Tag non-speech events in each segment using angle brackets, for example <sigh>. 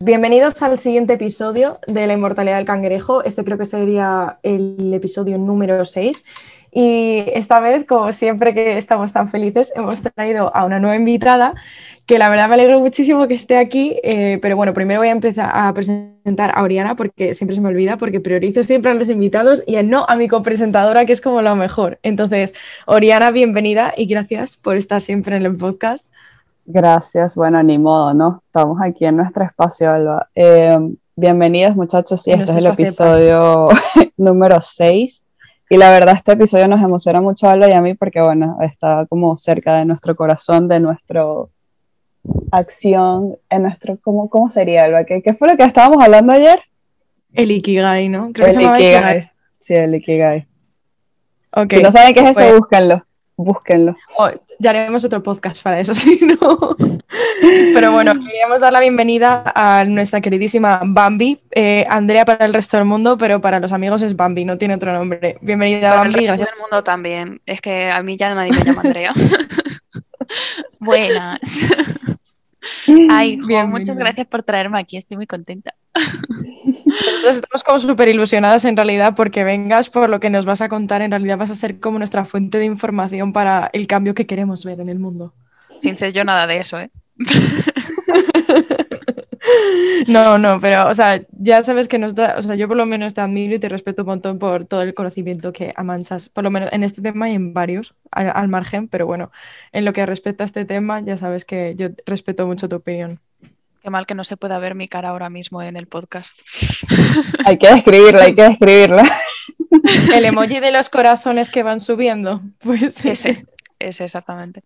Bienvenidos al siguiente episodio de La Inmortalidad del Cangrejo. Este creo que sería el episodio número 6. Y esta vez, como siempre que estamos tan felices, hemos traído a una nueva invitada que la verdad me alegro muchísimo que esté aquí. Eh, pero bueno, primero voy a empezar a presentar a Oriana porque siempre se me olvida, porque priorizo siempre a los invitados y no a mi copresentadora, que es como lo mejor. Entonces, Oriana, bienvenida y gracias por estar siempre en el podcast. Gracias, bueno, ni modo, ¿no? Estamos aquí en nuestro espacio, Alba. Eh, bienvenidos muchachos, sí, este es el episodio <laughs> número 6. Y la verdad, este episodio nos emociona mucho a Alba y a mí porque, bueno, está como cerca de nuestro corazón, de nuestra acción, en nuestro, ¿cómo, cómo sería, Alba? ¿Qué, ¿Qué, fue lo que estábamos hablando ayer? El Ikigai, ¿no? Creo el que se Ikigai. Ikigai. Sí, el Ikigai. Okay. Si no saben qué es eso, pues búsquenlo búsquenlo. Oh, ya haremos otro podcast para eso, <laughs> si no. Pero bueno, queríamos dar la bienvenida a nuestra queridísima Bambi. Eh, Andrea para el resto del mundo, pero para los amigos es Bambi, no tiene otro nombre. Bienvenida, Bambi. Para el resto del mundo también. Es que a mí ya nadie me llama Andrea. <laughs> Buenas. <laughs> Ay, muchas gracias por traerme aquí, estoy muy contenta. Nosotros estamos como súper ilusionadas en realidad porque vengas por lo que nos vas a contar, en realidad vas a ser como nuestra fuente de información para el cambio que queremos ver en el mundo. Sin ser yo nada de eso, ¿eh? <laughs> No, no, pero, o sea, ya sabes que nos da, o sea, yo por lo menos te admiro y te respeto un montón por todo el conocimiento que amansas, por lo menos en este tema y en varios, al, margen, pero bueno, en lo que respecta a este tema, ya sabes que yo respeto mucho tu opinión. Qué mal que no se pueda ver mi cara ahora mismo en el podcast. <laughs> Hay que describirla, hay que describirla. <laughs> El emoji de los corazones que van subiendo, pues ese, ese exactamente.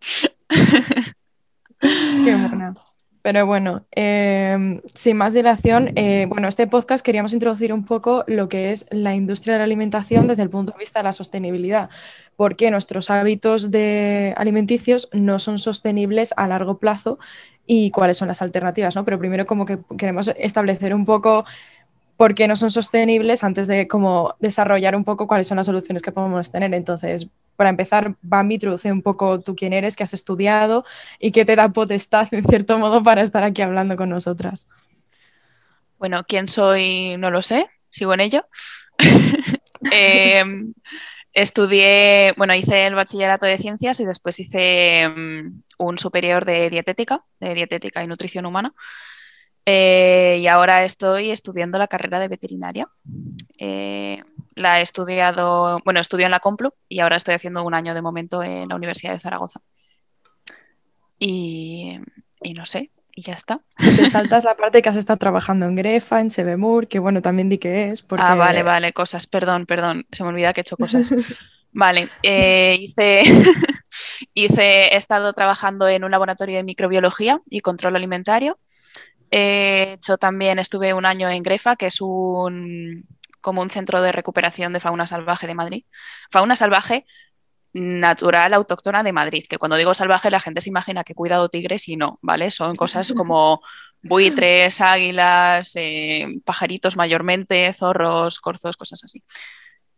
<laughs> Qué buena. Pero bueno, em, sin más dilación, eh, bueno, este podcast queríamos introducir un poco lo que es la industria de la alimentación desde el punto de vista de la sostenibilidad, porque nuestros hábitos de alimenticios no son sostenibles a largo plazo y cuáles son las alternativas, ¿no? Pero primero como que queremos establecer un poco por qué no son sostenibles antes de como desarrollar un poco cuáles son las soluciones que podemos tener. Entonces, para empezar, Bambi, introduce un poco tú quién eres, qué has estudiado y qué te da potestad, en cierto modo, para estar aquí hablando con nosotras. Bueno, quién soy no lo sé, sigo en ello. <laughs> <laughs> Em, estudié, bueno, hice el bachillerato de ciencias y después hice mm, un superior de dietética, de dietética y nutrición humana. Eh, y ahora estoy estudiando la carrera de veterinaria. Eh, la he estudiado, bueno, estudio en la Complu y ahora estoy haciendo un año de momento en la Universidad de Zaragoza. Y, no sé, y ya está. Te saltas la parte que has estado trabajando en Grefa, en Sebemur, que bueno, también di que es. Ah, vale, vale, cosas, perdón, perdón, se me olvida que he hecho cosas. <laughs> Vale, eh, hice, <laughs> hice, he estado trabajando en un laboratorio de microbiología y control alimentario He hecho también, estuve un año en Grefa, que es un, como un centro de recuperación de fauna salvaje de Madrid. Fauna salvaje natural autóctona de Madrid, que cuando digo salvaje la gente se imagina que cuidado tigres y no, ¿vale? Son cosas <laughs> como buitres, águilas, eh, pajaritos mayormente, zorros, corzos, cosas así.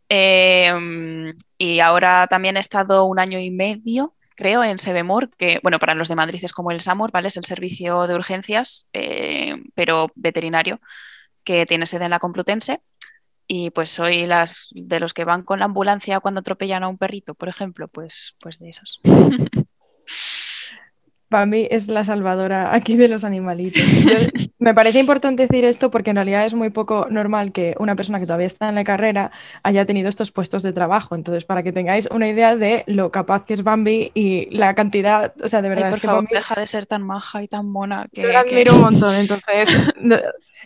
Em, y ahora también he estado un año y medio creo, en Sebemur, que, bueno, para los de Madrid es como el SAMUR, ¿vale? Es el servicio de urgencias, eh, pero veterinario, que tiene sede en la Complutense. Y pues soy las de los que van con la ambulancia cuando atropellan a un perrito, por ejemplo, pues, pues de esos. <laughs> para mí es la salvadora aquí de los animalitos. me parece importante decir esto porque en realidad es muy poco normal que una persona que todavía está en la carrera haya tenido estos puestos de trabajo. Entonces, para que tengáis una idea de lo capaz que es Bambi y la cantidad, o sea, de verdad. por favor, deja de ser tan maja y tan mona. Que, yo la admiro un montón, entonces.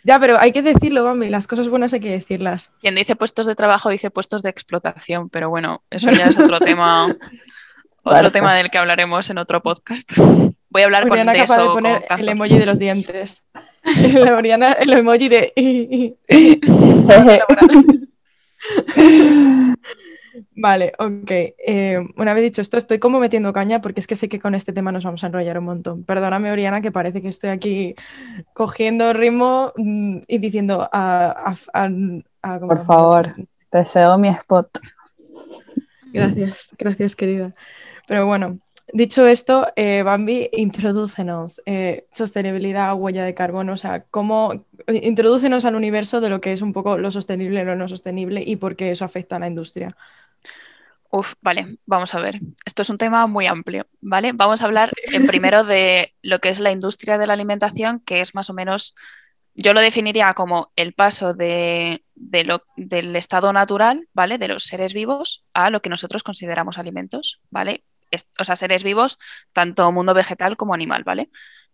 ya, pero hay que decirlo, Bambi, las cosas buenas hay que decirlas. Quien dice puestos de trabajo dice puestos de explotación, pero bueno, eso ya es <laughs> otro tema. Otro tema del que hablaremos en otro podcast. Voy a hablar con de eso, de poner el emoji de los dientes. <laughs> el emoji de... <laughs> Vale, ok. Eh, una vez dicho esto, estoy como metiendo caña porque es que sé que con este tema nos vamos a enrollar un montón. Perdóname, Oriana, que parece que estoy aquí cogiendo ritmo mm, y diciendo a... Por favor, te cedo mi spot. Gracias, gracias, querida. Pero bueno, dicho esto, eh, Bambi, introdúcenos eh, sostenibilidad, huella de carbono, o sea, cómo introdúcenos al universo de lo que es un poco lo sostenible, lo no sostenible y por qué eso afecta a la industria. Uf, vale, vamos a ver. Esto es un tema muy amplio, ¿vale? Vamos a hablar en <laughs> primero de lo que es la industria de la alimentación, que es más o menos, yo lo definiría como el paso de, lo, del estado natural, ¿vale? De los seres vivos a lo que nosotros consideramos alimentos, ¿vale? O sea, seres vivos, tanto mundo vegetal como animal, ¿vale?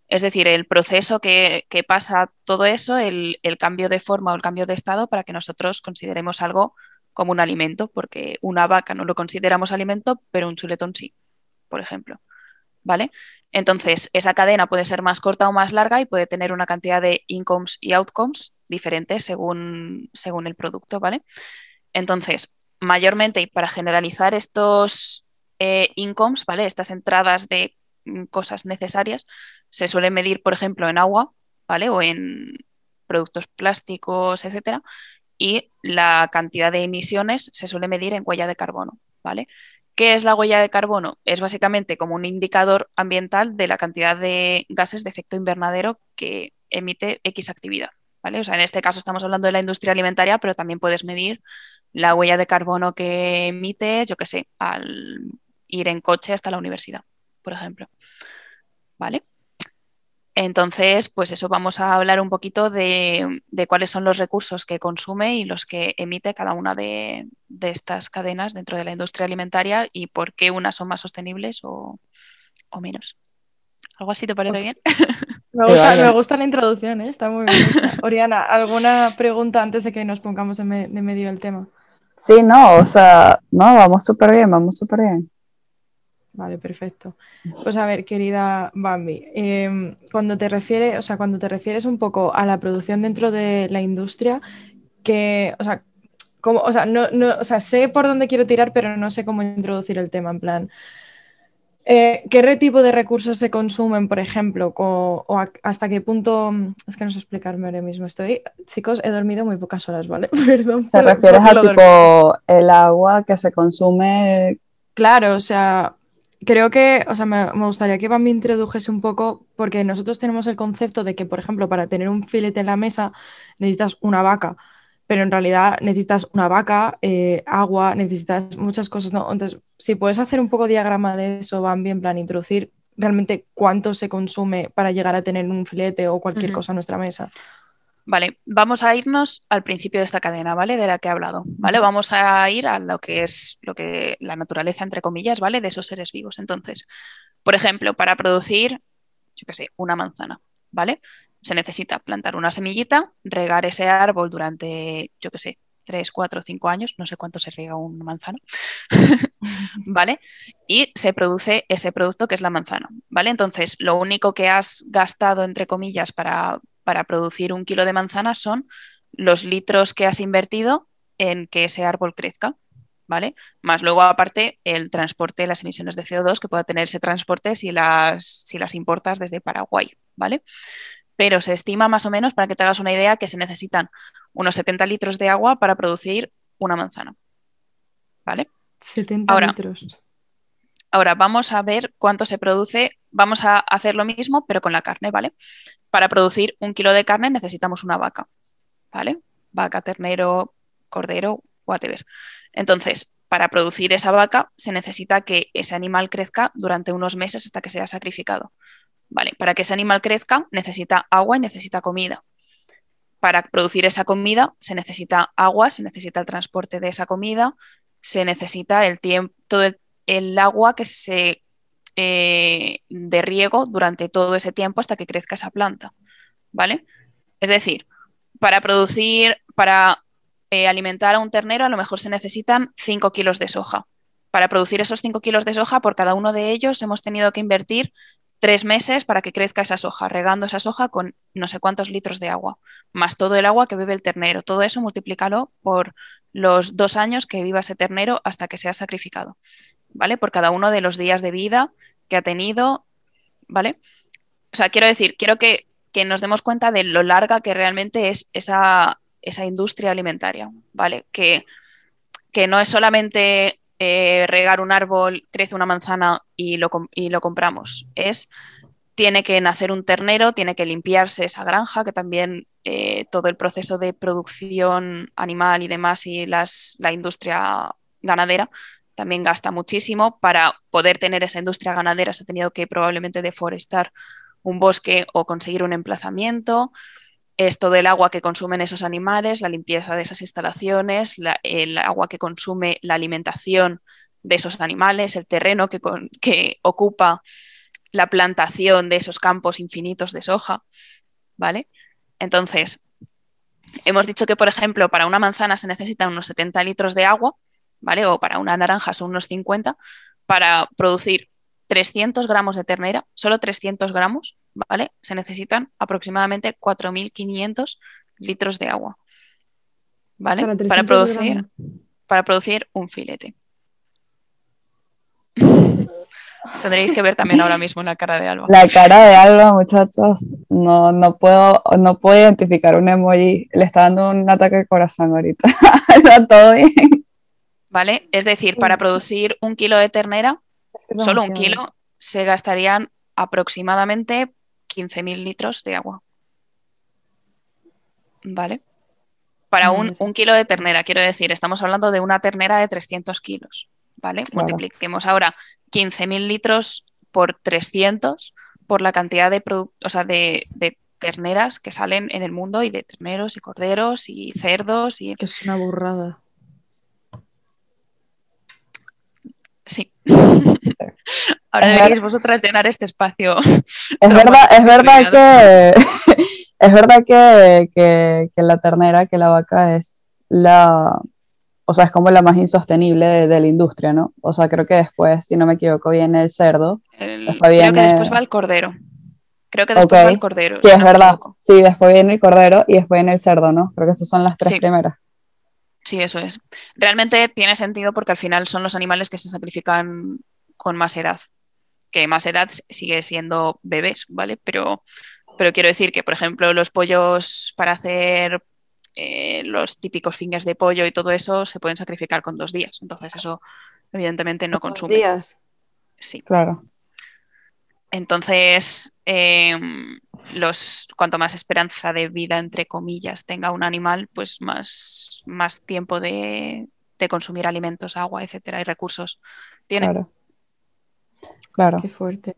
Es decir, el proceso que, pasa todo eso, el, el, cambio de forma o el cambio de estado para que nosotros consideremos algo como un alimento, porque una vaca no lo consideramos alimento, pero un chuletón sí, por ejemplo. ¿Vale? Entonces, esa cadena puede ser más corta o más larga y puede tener una cantidad de incomes y outcomes diferentes según, según el producto, ¿vale? Entonces, mayormente y para generalizar estos eh, incomes, ¿vale? Estas entradas de mm, cosas necesarias se suele medir, por ejemplo, en agua, ¿vale? O en productos plásticos, etcétera, y la cantidad de emisiones se suele medir en huella de carbono, ¿vale? ¿Qué es la huella de carbono? Es básicamente como un indicador ambiental de la cantidad de gases de efecto invernadero que emite X actividad, ¿vale? O sea, en este caso estamos hablando de la industria alimentaria, pero también puedes medir la huella de carbono que emite, yo qué sé, al ir en coche hasta la universidad, por ejemplo. ¿Vale? Entonces, pues eso, vamos a hablar un poquito de, cuáles son los recursos que consume y los que emite cada una de, estas cadenas dentro de la industria alimentaria y por qué unas son más sostenibles o, menos. ¿Algo así te parece bien? <laughs> Me gusta, la introducción, ¿eh? está muy bien. <laughs> Oriana, ¿alguna pregunta antes de que nos pongamos de, de medio del tema? Sí, no, o sea, no, vamos súper bien, vamos súper bien. Vale, perfecto. Pues a ver, querida Bambi, em, cuando te refieres, o sea, cuando te refieres un poco a la producción dentro de la industria, que, o sea, como, o sea, no, no, o sea, sé por dónde quiero tirar, pero no sé cómo introducir el tema. En plan, eh, ¿qué tipo de recursos se consumen, por ejemplo? O, hasta qué punto. Es que no sé explicarme ahora mismo. Estoy. Chicos, he dormido muy pocas horas, ¿vale? <laughs> Perdón. ¿Te refieres a tipo el agua que se consume? Claro, o sea, creo que, o sea, me, gustaría que me introdujese un poco, porque nosotros tenemos el concepto de que, por ejemplo, para tener un filete en la mesa necesitas una vaca, pero en realidad necesitas una vaca, eh, agua, necesitas muchas cosas, ¿no? Entonces, si puedes hacer un poco diagrama de eso, Bambi, en plan, introducir realmente cuánto se consume para llegar a tener un filete o cualquier cosa en nuestra mesa. Vale, vamos a irnos al principio de esta cadena, ¿vale? De la que he hablado, ¿vale? Vamos a ir a lo que es lo que la naturaleza, entre comillas, ¿vale? De esos seres vivos. Entonces, por ejemplo, para producir, yo qué sé, una manzana, ¿vale? Se necesita plantar una semillita, regar ese árbol durante, yo qué sé, 3, 4, 5 años, no sé cuánto se riega un manzano, <laughs> ¿vale? Y se produce ese producto que es la manzana, ¿vale? Entonces, lo único que has gastado, entre comillas, para para producir un kilo de manzana son los litros que has invertido en que ese árbol crezca, ¿vale? Más luego, aparte, el transporte, las emisiones de CO2 que pueda tener ese transporte si las, si las importas desde Paraguay, ¿vale? Pero se estima más o menos, para que te hagas una idea, que se necesitan unos 70 litros de agua para producir una manzana, ¿vale? 70 litros. Ahora vamos a ver cuánto se produce. Vamos a hacer lo mismo, pero con la carne, ¿vale? Para producir un kilo de carne necesitamos una vaca, ¿vale? Vaca, ternero, cordero, whatever. Entonces, para producir esa vaca se necesita que ese animal crezca durante unos meses hasta que sea sacrificado. ¿Vale? Para que ese animal crezca necesita agua y necesita comida. Para producir esa comida se necesita agua, se necesita el transporte de esa comida, se necesita el tiempo, todo el el agua que se eh, de riego durante todo ese tiempo hasta que crezca esa planta, ¿vale? Es decir, para producir, para eh, alimentar a un ternero a lo mejor se necesitan 5 kilos de soja. Para producir esos 5 kilos de soja, por cada uno de ellos hemos tenido que invertir tres meses para que crezca esa soja, regando esa soja con no sé cuántos litros de agua, más todo el agua que bebe el ternero. Todo eso multiplícalo por los dos años que viva ese ternero hasta que sea sacrificado. ¿vale? Por cada uno de los días de vida que ha tenido, ¿vale? O sea, quiero decir, quiero que, nos demos cuenta de lo larga que realmente es esa, esa industria alimentaria, ¿vale? Que, que no es solamente eh, regar un árbol, crece una manzana y lo, y lo compramos. Es tiene que nacer un ternero, tiene que limpiarse esa granja, que también eh, todo el proceso de producción animal y demás y las, la industria ganadera también gasta muchísimo. Para poder tener esa industria ganadera se ha tenido que probablemente deforestar un bosque o conseguir un emplazamiento. Es todo el agua que consumen esos animales, la limpieza de esas instalaciones, el agua que consume la alimentación de esos animales, el terreno que, que ocupa la plantación de esos campos infinitos de soja, ¿vale? Entonces, hemos dicho que, por ejemplo, para una manzana se necesitan unos 70 litros de agua, ¿vale? O para una naranja son unos 50, para producir 300 gramos de ternera, solo 300 gramos, ¿vale? Se necesitan aproximadamente 4.500 litros de agua, ¿vale? Para, producir, para producir un filete. <laughs> Tendréis que ver también ahora mismo la cara de Alba. La cara de Alba, muchachos, no, no, puedo, no puedo identificar un emoji. Le está dando un ataque de corazón ahorita. <laughs> Está todo bien. ¿Vale? Es decir, para producir un kilo de ternera, solo un kilo, se gastarían aproximadamente 15.000 litros de agua. ¿Vale? Para un, un, kilo de ternera, quiero decir, estamos hablando de una ternera de 300 kilos. ¿vale? Multipliquemos ahora 15.000 litros por 300 por la cantidad de, o sea, de, terneras que salen en el mundo y de terneros y corderos y cerdos y... Es una burrada. Sí. <laughs> Ahora deberíais vosotras llenar este espacio. <laughs> Es verdad, es verdad que <laughs> es verdad que, que, la ternera, que la vaca es la, o sea, es como la más insostenible de, la industria, ¿no? O sea, creo que después, si no me equivoco, viene el cerdo. Creo que después va el cordero. Creo que después va el cordero. Sí, es verdad. Sí, después viene el cordero y después viene el cerdo, ¿no? Creo que esas son las tres primeras. Sí, eso es. Realmente tiene sentido porque al final son los animales que se sacrifican con más edad. Que más edad sigue siendo bebés, ¿vale? Pero, pero quiero decir que, por ejemplo, los pollos para hacer eh, los típicos fingers de pollo y todo eso se pueden sacrificar con dos días. Entonces eso evidentemente no consume. días? Sí. Claro. Entonces, em, los, cuanto más esperanza de vida, entre comillas, tenga un animal, pues más, más tiempo de, de consumir alimentos, agua, etcétera, y recursos tiene. Claro. Claro. Qué fuerte.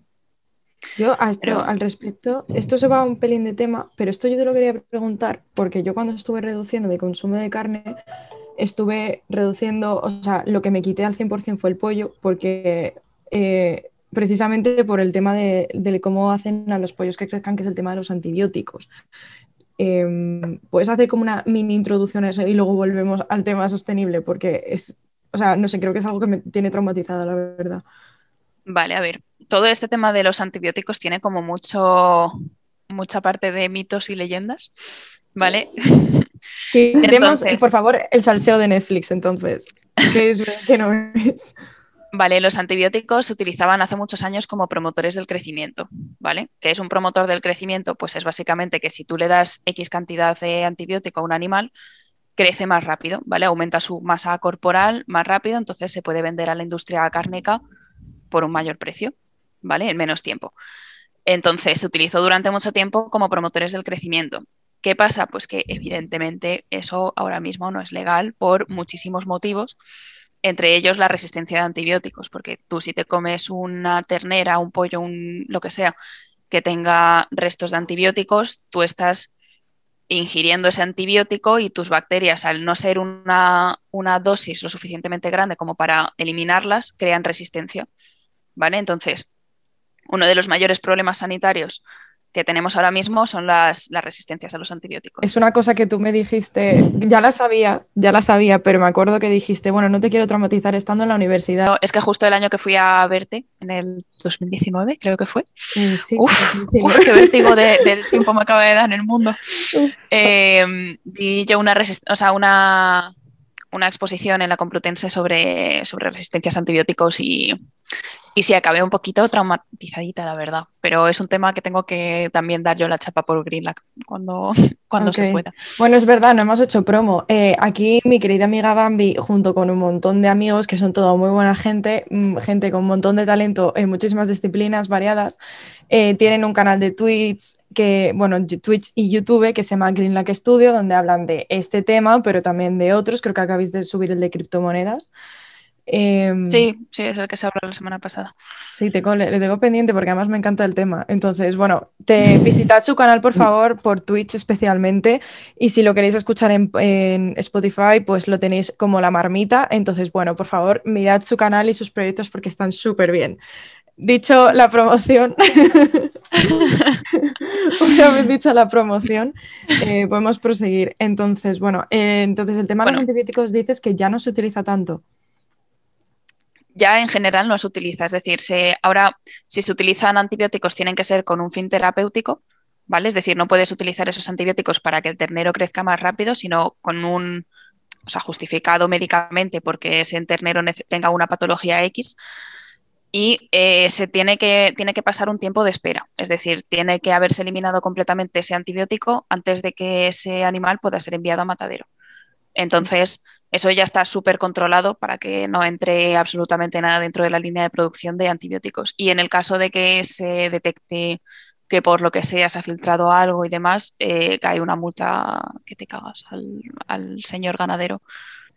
Yo al respecto, esto se va un pelín de tema, pero esto yo te lo quería preguntar, porque yo cuando estuve reduciendo mi consumo de carne, estuve reduciendo, o sea, lo que me quité al 100% fue el pollo, porque eh, precisamente por el tema de, cómo hacen a los pollos que crezcan, que es el tema de los antibióticos. Em, puedes hacer como una mini introducción a eso y luego volvemos al tema sostenible, porque es, o sea, no sé, creo que es algo que me tiene traumatizada, la verdad. Vale, a ver, todo este tema de los antibióticos tiene como mucho, mucha parte de mitos y leyendas, ¿vale? Sí, entonces, por favor, el salseo de Netflix, entonces. ¿Qué es qué no es? Vale, los antibióticos se utilizaban hace muchos años como promotores del crecimiento, ¿vale? ¿Qué es un promotor del crecimiento? Pues es básicamente que si tú le das X cantidad de antibiótico a un animal, crece más rápido, ¿vale? Aumenta su masa corporal más rápido, entonces se puede vender a la industria cárnica por un mayor precio, ¿vale? En menos tiempo. Entonces se utilizó durante mucho tiempo como promotores del crecimiento. ¿Qué pasa? Pues que evidentemente eso ahora mismo no es legal por muchísimos motivos, entre ellos la resistencia de antibióticos, porque tú si te comes una ternera, un pollo, un, lo que sea, que tenga restos de antibióticos, tú estás ingiriendo ese antibiótico y tus bacterias, al no ser una, una dosis lo suficientemente grande como para eliminarlas, crean resistencia. ¿vale? Entonces, uno de los mayores problemas sanitarios que tenemos ahora mismo son las, resistencias a los antibióticos. Es una cosa que tú me dijiste, ya la sabía, ya la sabía, pero me acuerdo que dijiste, bueno, no te quiero traumatizar estando en la universidad. es que justo el año que fui a verte, en el 2019, creo que fue. Sí, <laughs> uf, qué vértigo <laughs> del tiempo me acaba de dar en el mundo. Eh, vi yo una, o sea, una, una exposición en la Complutense sobre, sobre resistencias a antibióticos y Y sí, acabé un poquito traumatizadita, la verdad. Pero es un tema que tengo que también dar yo la chapa por Greenlack cuando, <laughs> cuando se pueda. Bueno, es verdad, no hemos hecho promo. Eh, aquí mi querida amiga Bambi, junto con un montón de amigos que son todo muy buena gente, mm, gente con un montón de talento en muchísimas disciplinas variadas, eh, tienen un canal de Twitch, que, bueno, Twitch y YouTube que se llama Greenlack Studio, donde hablan de este tema, pero también de otros. Creo que acabáis de subir el de criptomonedas. Em, sí, sí, es el que se habló la semana pasada. Sí, te, le, tengo pendiente porque además me encanta el tema. Entonces, bueno, te visitad su canal, por favor, por Twitch especialmente. Y si lo queréis escuchar en, Spotify, pues lo tenéis como la marmita. Entonces, bueno, por favor, mirad su canal y sus proyectos porque están súper bien. Dicho la promoción, <laughs> una vez dicha la promoción, eh, podemos proseguir. Entonces, bueno, eh, entonces el tema de los antibióticos dices que ya no se utiliza tanto ya en general no se utiliza. Es decir, ahora si se utilizan antibióticos tienen que ser con un fin terapéutico, ¿vale? Es decir, no puedes utilizar esos antibióticos para que el ternero crezca más rápido, sino con un, o sea, justificado médicamente porque ese ternero tenga una patología X. Y eh, se tiene que, tiene que pasar un tiempo de espera, es decir, tiene que haberse eliminado completamente ese antibiótico antes de que ese animal pueda ser enviado a matadero. Entonces, eso ya está súper controlado para que no entre absolutamente nada dentro de la línea de producción de antibióticos. Y en el caso de que se detecte que por lo que sea se ha filtrado algo y demás, eh, cae una multa que te cagas al, señor ganadero,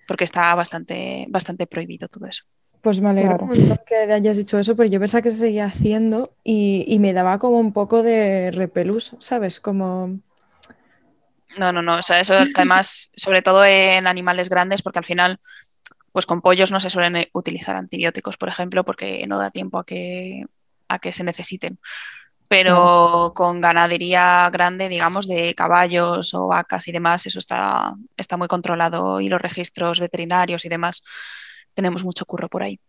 porque está bastante, bastante prohibido todo eso. Pues me alegro que hayas dicho eso, pero yo pensaba que se seguía haciendo y, y me daba como un poco de repelús, ¿sabes? Como no, no, no. O sea, eso además, sobre todo en animales grandes, porque al final, pues con pollos no se suelen utilizar antibióticos, por ejemplo, porque no da tiempo a que, a que se necesiten. Pero con ganadería grande, digamos, de caballos o vacas y demás, eso está, está muy controlado y los registros veterinarios y demás, tenemos mucho curro por ahí.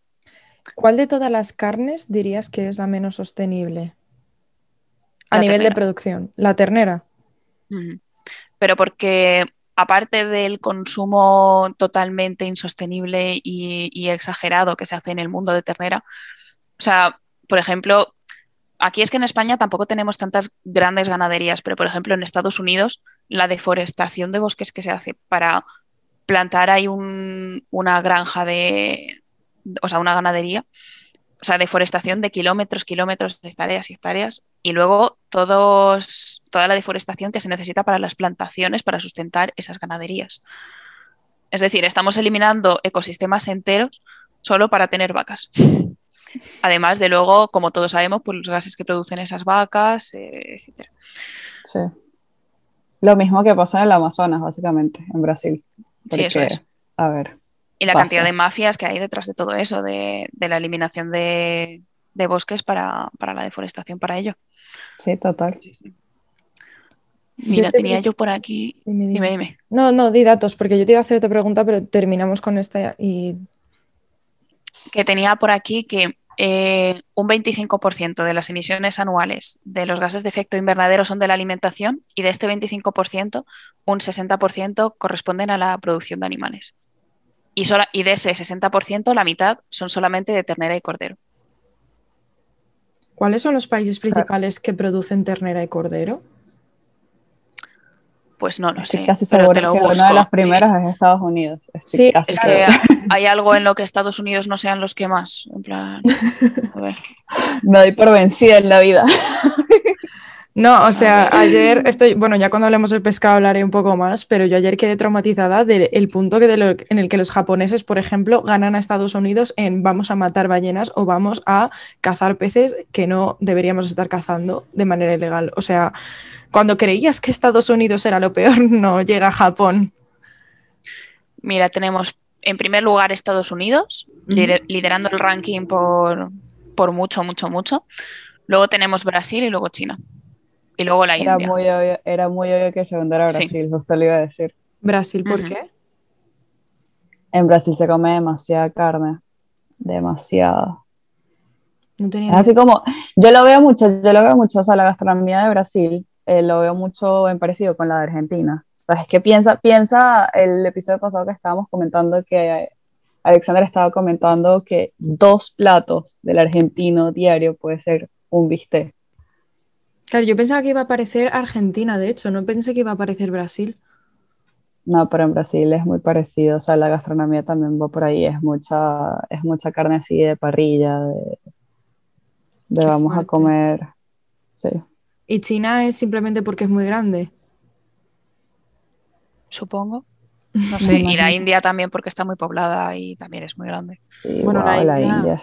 ¿Cuál de todas las carnes dirías que es la menos sostenible? A nivel de producción. La ternera pero porque aparte del consumo totalmente insostenible y, exagerado que se hace en el mundo de ternera, o sea, por ejemplo, aquí es que en España tampoco tenemos tantas grandes ganaderías, pero por ejemplo en Estados Unidos la deforestación de bosques que se hace para plantar ahí una granja de, o sea, una ganadería, o sea, deforestación de kilómetros, kilómetros, hectáreas y hectáreas, y luego todos, toda la deforestación que se necesita para las plantaciones para sustentar esas ganaderías. Es decir, estamos eliminando ecosistemas enteros solo para tener vacas. Además de luego, como todos sabemos, pues los gases que producen esas vacas, eh, etc. Sí. Lo mismo que pasa en el Amazonas, básicamente, en Brasil. sí, eso es. A ver. Y la cantidad de mafias que hay detrás de todo eso, de, la eliminación de, bosques para, la deforestación para ello. Sí, total. Mira, tenía yo por aquí. Dime dime. No, no, di datos, porque yo te iba a hacer otra pregunta, pero terminamos con esta y. Que tenía por aquí que eh, un 25% de las emisiones anuales de los gases de efecto invernadero son de la alimentación y de este 25%, un 60% corresponden a la producción de animales y, y de ese 60% la mitad son solamente de ternera y cordero. ¿Cuáles son los países principales que producen ternera y cordero? Pues no lo sé. Casi pero te lo que una de las primeras es Estados Unidos. sí, es que <laughs> hay algo en lo que Estados Unidos no sean los que más. En plan, a ver. Me doy por vencida en la vida. <laughs> No, o sea, ayer estoy, bueno, ya cuando hablemos del pescado hablaré un poco más, pero yo ayer quedé traumatizada del punto que en el que los japoneses, por ejemplo, ganan a Estados Unidos en vamos a matar ballenas o vamos a cazar peces que no deberíamos estar cazando de manera ilegal. O sea, cuando creías que Estados Unidos era lo peor, <laughs> no llega a Japón. Mira, tenemos en primer lugar Estados Unidos, liderando el ranking por, por mucho, mucho, mucho. Luego tenemos Brasil y luego China y luego la era Muy obvio, era muy obvio que se vendiera a Brasil, justo le iba a decir. ¿Brasil por qué? En Brasil se come demasiada carne, demasiada. No tenía así como, yo lo veo mucho, yo lo veo mucho, o sea, la gastronomía de Brasil eh, lo veo mucho en parecido con la de Argentina. O sea, es que piensa, piensa el episodio pasado que estábamos comentando que Alexander estaba comentando que dos platos del argentino diario puede ser un bistec. Claro, yo pensaba que iba a aparecer Argentina, de hecho, no pensé que iba a aparecer Brasil. No, pero en Brasil es muy parecido, o sea, la gastronomía también va por ahí, es mucha, es mucha carne así de parrilla, de, de vamos a comer, sí. ¿Y China es simplemente porque es muy grande? Supongo. No <laughs> sé, y la India también porque está muy poblada y también es muy grande. bueno, la, India.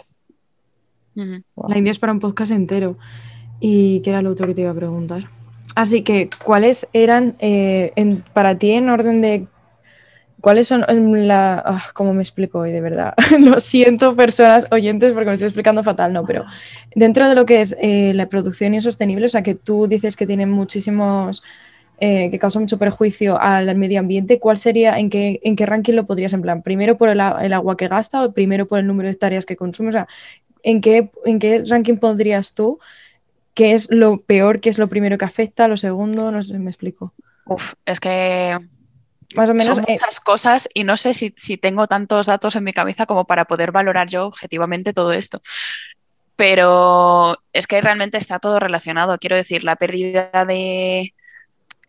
La India es para un podcast entero. ¿Y qué era lo otro que te iba a preguntar? Así que, ¿cuáles eran eh, para ti en orden de... ¿Cuáles son la... Ah, ¿Cómo me explico hoy, de verdad? <laughs> lo siento, personas oyentes, porque me estoy explicando fatal, no, pero dentro de lo que es eh, la producción insostenible, o sea, que tú dices que tienen muchísimos eh, que causa mucho perjuicio al medio ambiente, ¿cuál sería, en qué, en qué ranking lo podrías en plan? ¿Primero por el, agua que gasta o primero por el número de hectáreas que consume? O sea, ¿en qué, en qué ranking pondrías tú? ¿Qué es lo peor? ¿Qué es lo primero que afecta? ¿Lo segundo? No sé, me explico. Uf, es que más o menos son eh, muchas cosas y no sé si, si, tengo tantos datos en mi cabeza como para poder valorar yo objetivamente todo esto. Pero es que realmente está todo relacionado. Quiero decir, la pérdida de,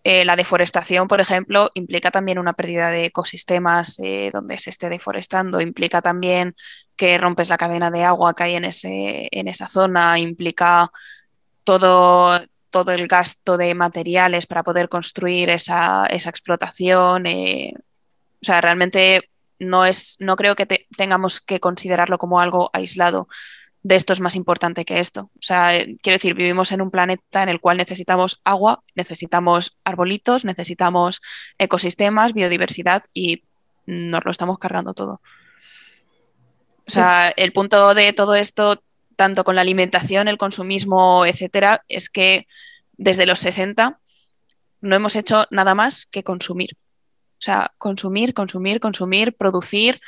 eh, la deforestación, por ejemplo, implica también una pérdida de ecosistemas eh, donde se esté deforestando, implica también que rompes la cadena de agua que hay en, ese, en esa zona, implica todo, todo el gasto de materiales para poder construir esa, explotación. Eh, o sea, realmente no, es, no creo que tengamos que considerarlo como algo aislado de esto es más importante que esto. O sea, eh, quiero decir, vivimos en un planeta en el cual necesitamos agua, necesitamos arbolitos, necesitamos ecosistemas, biodiversidad y nos lo estamos cargando todo. O sea, el punto de todo esto, tanto con la alimentación, el consumismo, etcétera, es que desde los 60 no hemos hecho nada más que consumir. O sea, consumir, consumir, consumir, producir,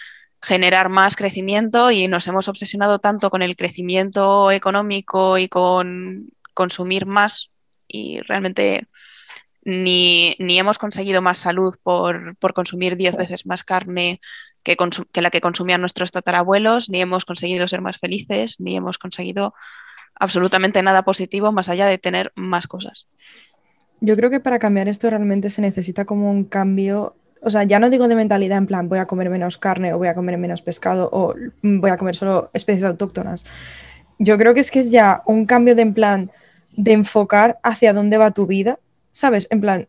generar más crecimiento y nos hemos obsesionado tanto con el crecimiento económico y con consumir más y realmente ni, hemos conseguido más salud por, consumir 10 veces más carne que, que, la que consumían nuestros tatarabuelos, ni hemos conseguido ser más felices, ni hemos conseguido absolutamente nada positivo más allá de tener más cosas. Yo creo que para cambiar esto realmente se necesita como un cambio o sea, ya no digo de mentalidad en plan voy a comer menos carne o voy a comer menos pescado o voy a comer solo especies autóctonas. Yo creo que es que es ya un cambio de en plan de enfocar hacia dónde va tu vida, ¿sabes? En plan,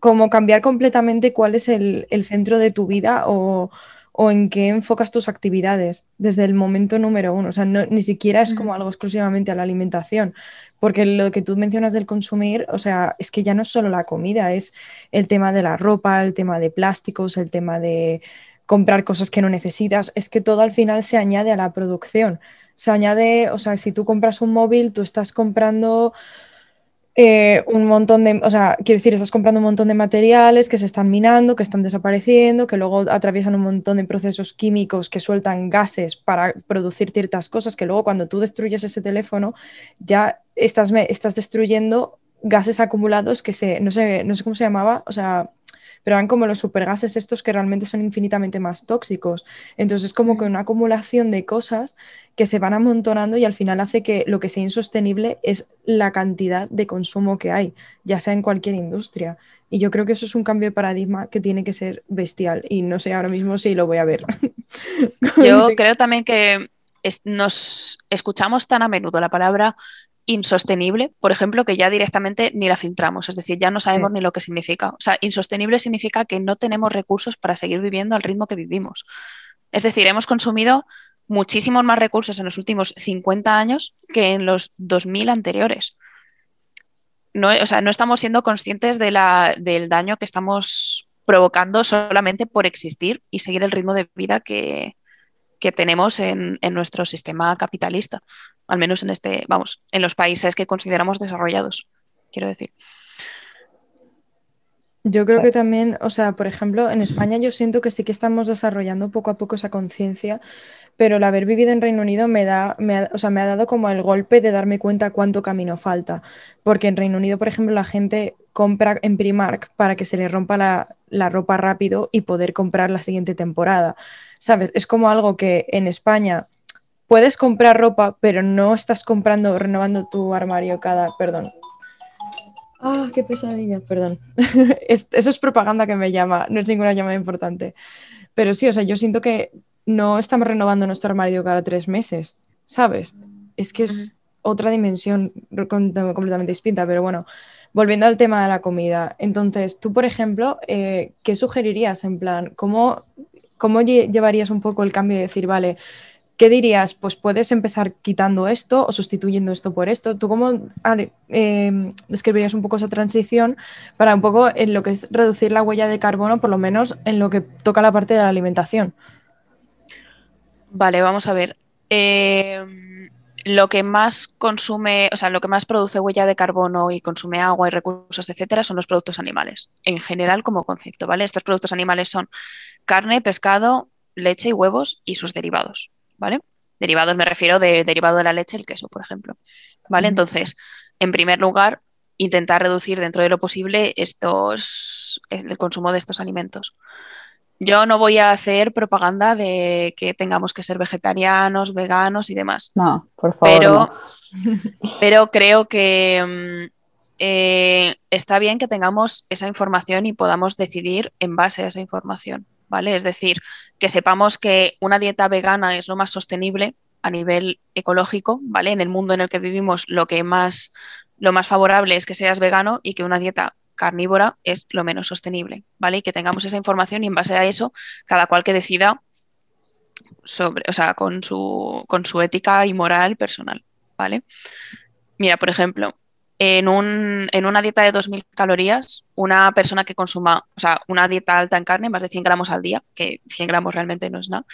como cambiar completamente cuál es el, el centro de tu vida o, o en qué enfocas tus actividades desde el momento número uno. O sea, ni siquiera es como algo exclusivamente a la alimentación, porque lo que tú mencionas del consumir, o sea, es que ya no es solo la comida, es el tema de la ropa, el tema de plásticos, el tema de comprar cosas que no necesitas, es que todo al final se añade a la producción. Se añade, o sea, si tú compras un móvil, tú estás comprando eh, un montón de, o sea, quiero decir, estás comprando un montón de materiales que se están minando, que están desapareciendo, que luego atraviesan un montón de procesos químicos que sueltan gases para producir ciertas cosas, que luego cuando tú destruyes ese teléfono ya estás, estás destruyendo gases acumulados que se, no sé, no sé cómo se llamaba, o sea, pero eran como los supergases estos que realmente son infinitamente más tóxicos. Entonces es como que una acumulación de cosas que se van amontonando y al final hace que lo que sea insostenible es la cantidad de consumo que hay, ya sea en cualquier industria. Y yo creo que eso es un cambio de paradigma que tiene que ser bestial y no sé ahora mismo si lo voy a ver. <laughs> Yo creo también que nos escuchamos tan a menudo la palabra insostenible, por ejemplo, que ya directamente ni la filtramos, es decir, ya no sabemos ni lo que significa. O sea, insostenible significa que no tenemos recursos para seguir viviendo al ritmo que vivimos. Es decir, hemos consumido muchísimos más recursos en los últimos 50 años que en los 2000 anteriores. No, o sea, no estamos siendo conscientes de la, del daño que estamos provocando solamente por existir y seguir el ritmo de vida que, que tenemos en, nuestro sistema capitalista, al menos en este, vamos, en los países que consideramos desarrollados, quiero decir. Yo creo que también, o sea, por ejemplo, en España yo siento que sí que estamos desarrollando poco a poco esa conciencia, pero el haber vivido en Reino Unido me da, me o sea, me ha dado como el golpe de darme cuenta cuánto camino falta, porque en Reino Unido, por ejemplo, la gente compra en Primark para que se le rompa la, la ropa rápido y poder comprar la siguiente temporada. ¿Sabes? Es como algo que en España puedes comprar ropa, pero no estás comprando, renovando tu armario cada, perdón. Ah, qué pesadilla, perdón. <laughs> Eso es propaganda que me llama, no es ninguna llamada importante. Pero sí, o sea, yo siento que no estamos renovando nuestro armario cada tres meses, ¿sabes? Es que es otra dimensión completamente distinta, pero bueno, volviendo al tema de la comida. Entonces, tú, por ejemplo, eh, ¿qué sugerirías en plan? ¿Cómo, ¿Cómo llevarías un poco el cambio de decir, vale, ¿qué dirías? Pues puedes empezar quitando esto o sustituyendo esto por esto. ¿Tú cómo eh, describirías un poco esa transición para un poco en lo que es reducir la huella de carbono, por lo menos en lo que toca la parte de la alimentación? Vale, vamos a ver. Em, lo que más consume, o sea, lo que más produce huella de carbono y consume agua y recursos, etcétera, son los productos animales, en general como concepto, ¿vale? Estos productos animales son carne, pescado, leche y huevos y sus derivados, ¿vale? Derivados me refiero de derivado de la leche, el queso, por ejemplo, ¿vale? Entonces, en primer lugar, intentar reducir dentro de lo posible estos, el consumo de estos alimentos. Yo no voy a hacer propaganda de que tengamos que ser vegetarianos, veganos y demás. No, por favor. Pero, <laughs> pero creo que mm, eh, está bien que tengamos esa información y podamos decidir en base a esa información, ¿vale? Es decir, que sepamos que una dieta vegana es lo más sostenible a nivel ecológico, ¿vale? En el mundo en el que vivimos, lo que más, lo más favorable es que seas vegano y que una dieta carnívora es lo menos sostenible, ¿vale? Y que tengamos esa información y en base a eso, cada cual que decida sobre, o sea, con su, con su ética y moral personal, ¿vale? Mira, por ejemplo, en, un, en una dieta de 2.000 calorías, una persona que consuma, o sea, una dieta alta en carne, más de 100 gramos al día, que 100 gramos realmente no es nada,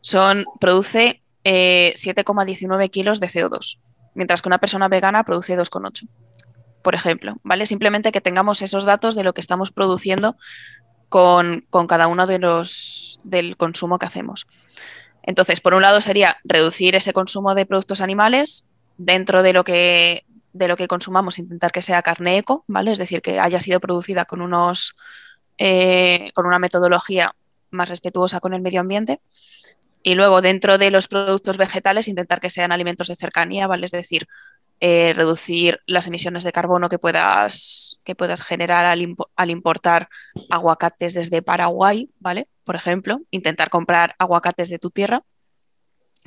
son, produce 7,19 eh, kilos de CO2, mientras que una persona vegana produce 2,8 por ejemplo, ¿vale? Simplemente que tengamos esos datos de lo que estamos produciendo con, cada uno de los del consumo que hacemos. Entonces, por un lado sería reducir ese consumo de productos animales dentro de lo que de lo que consumamos, intentar que sea carne eco, ¿vale? Es decir, que haya sido producida con unos eh, con una metodología más respetuosa con el medio ambiente. Y luego, dentro de los productos vegetales, intentar que sean alimentos de cercanía, ¿vale? Es decir, eh, reducir las emisiones de carbono que puedas, que puedas generar al, importar aguacates desde Paraguay, ¿vale? Por ejemplo, intentar comprar aguacates de tu tierra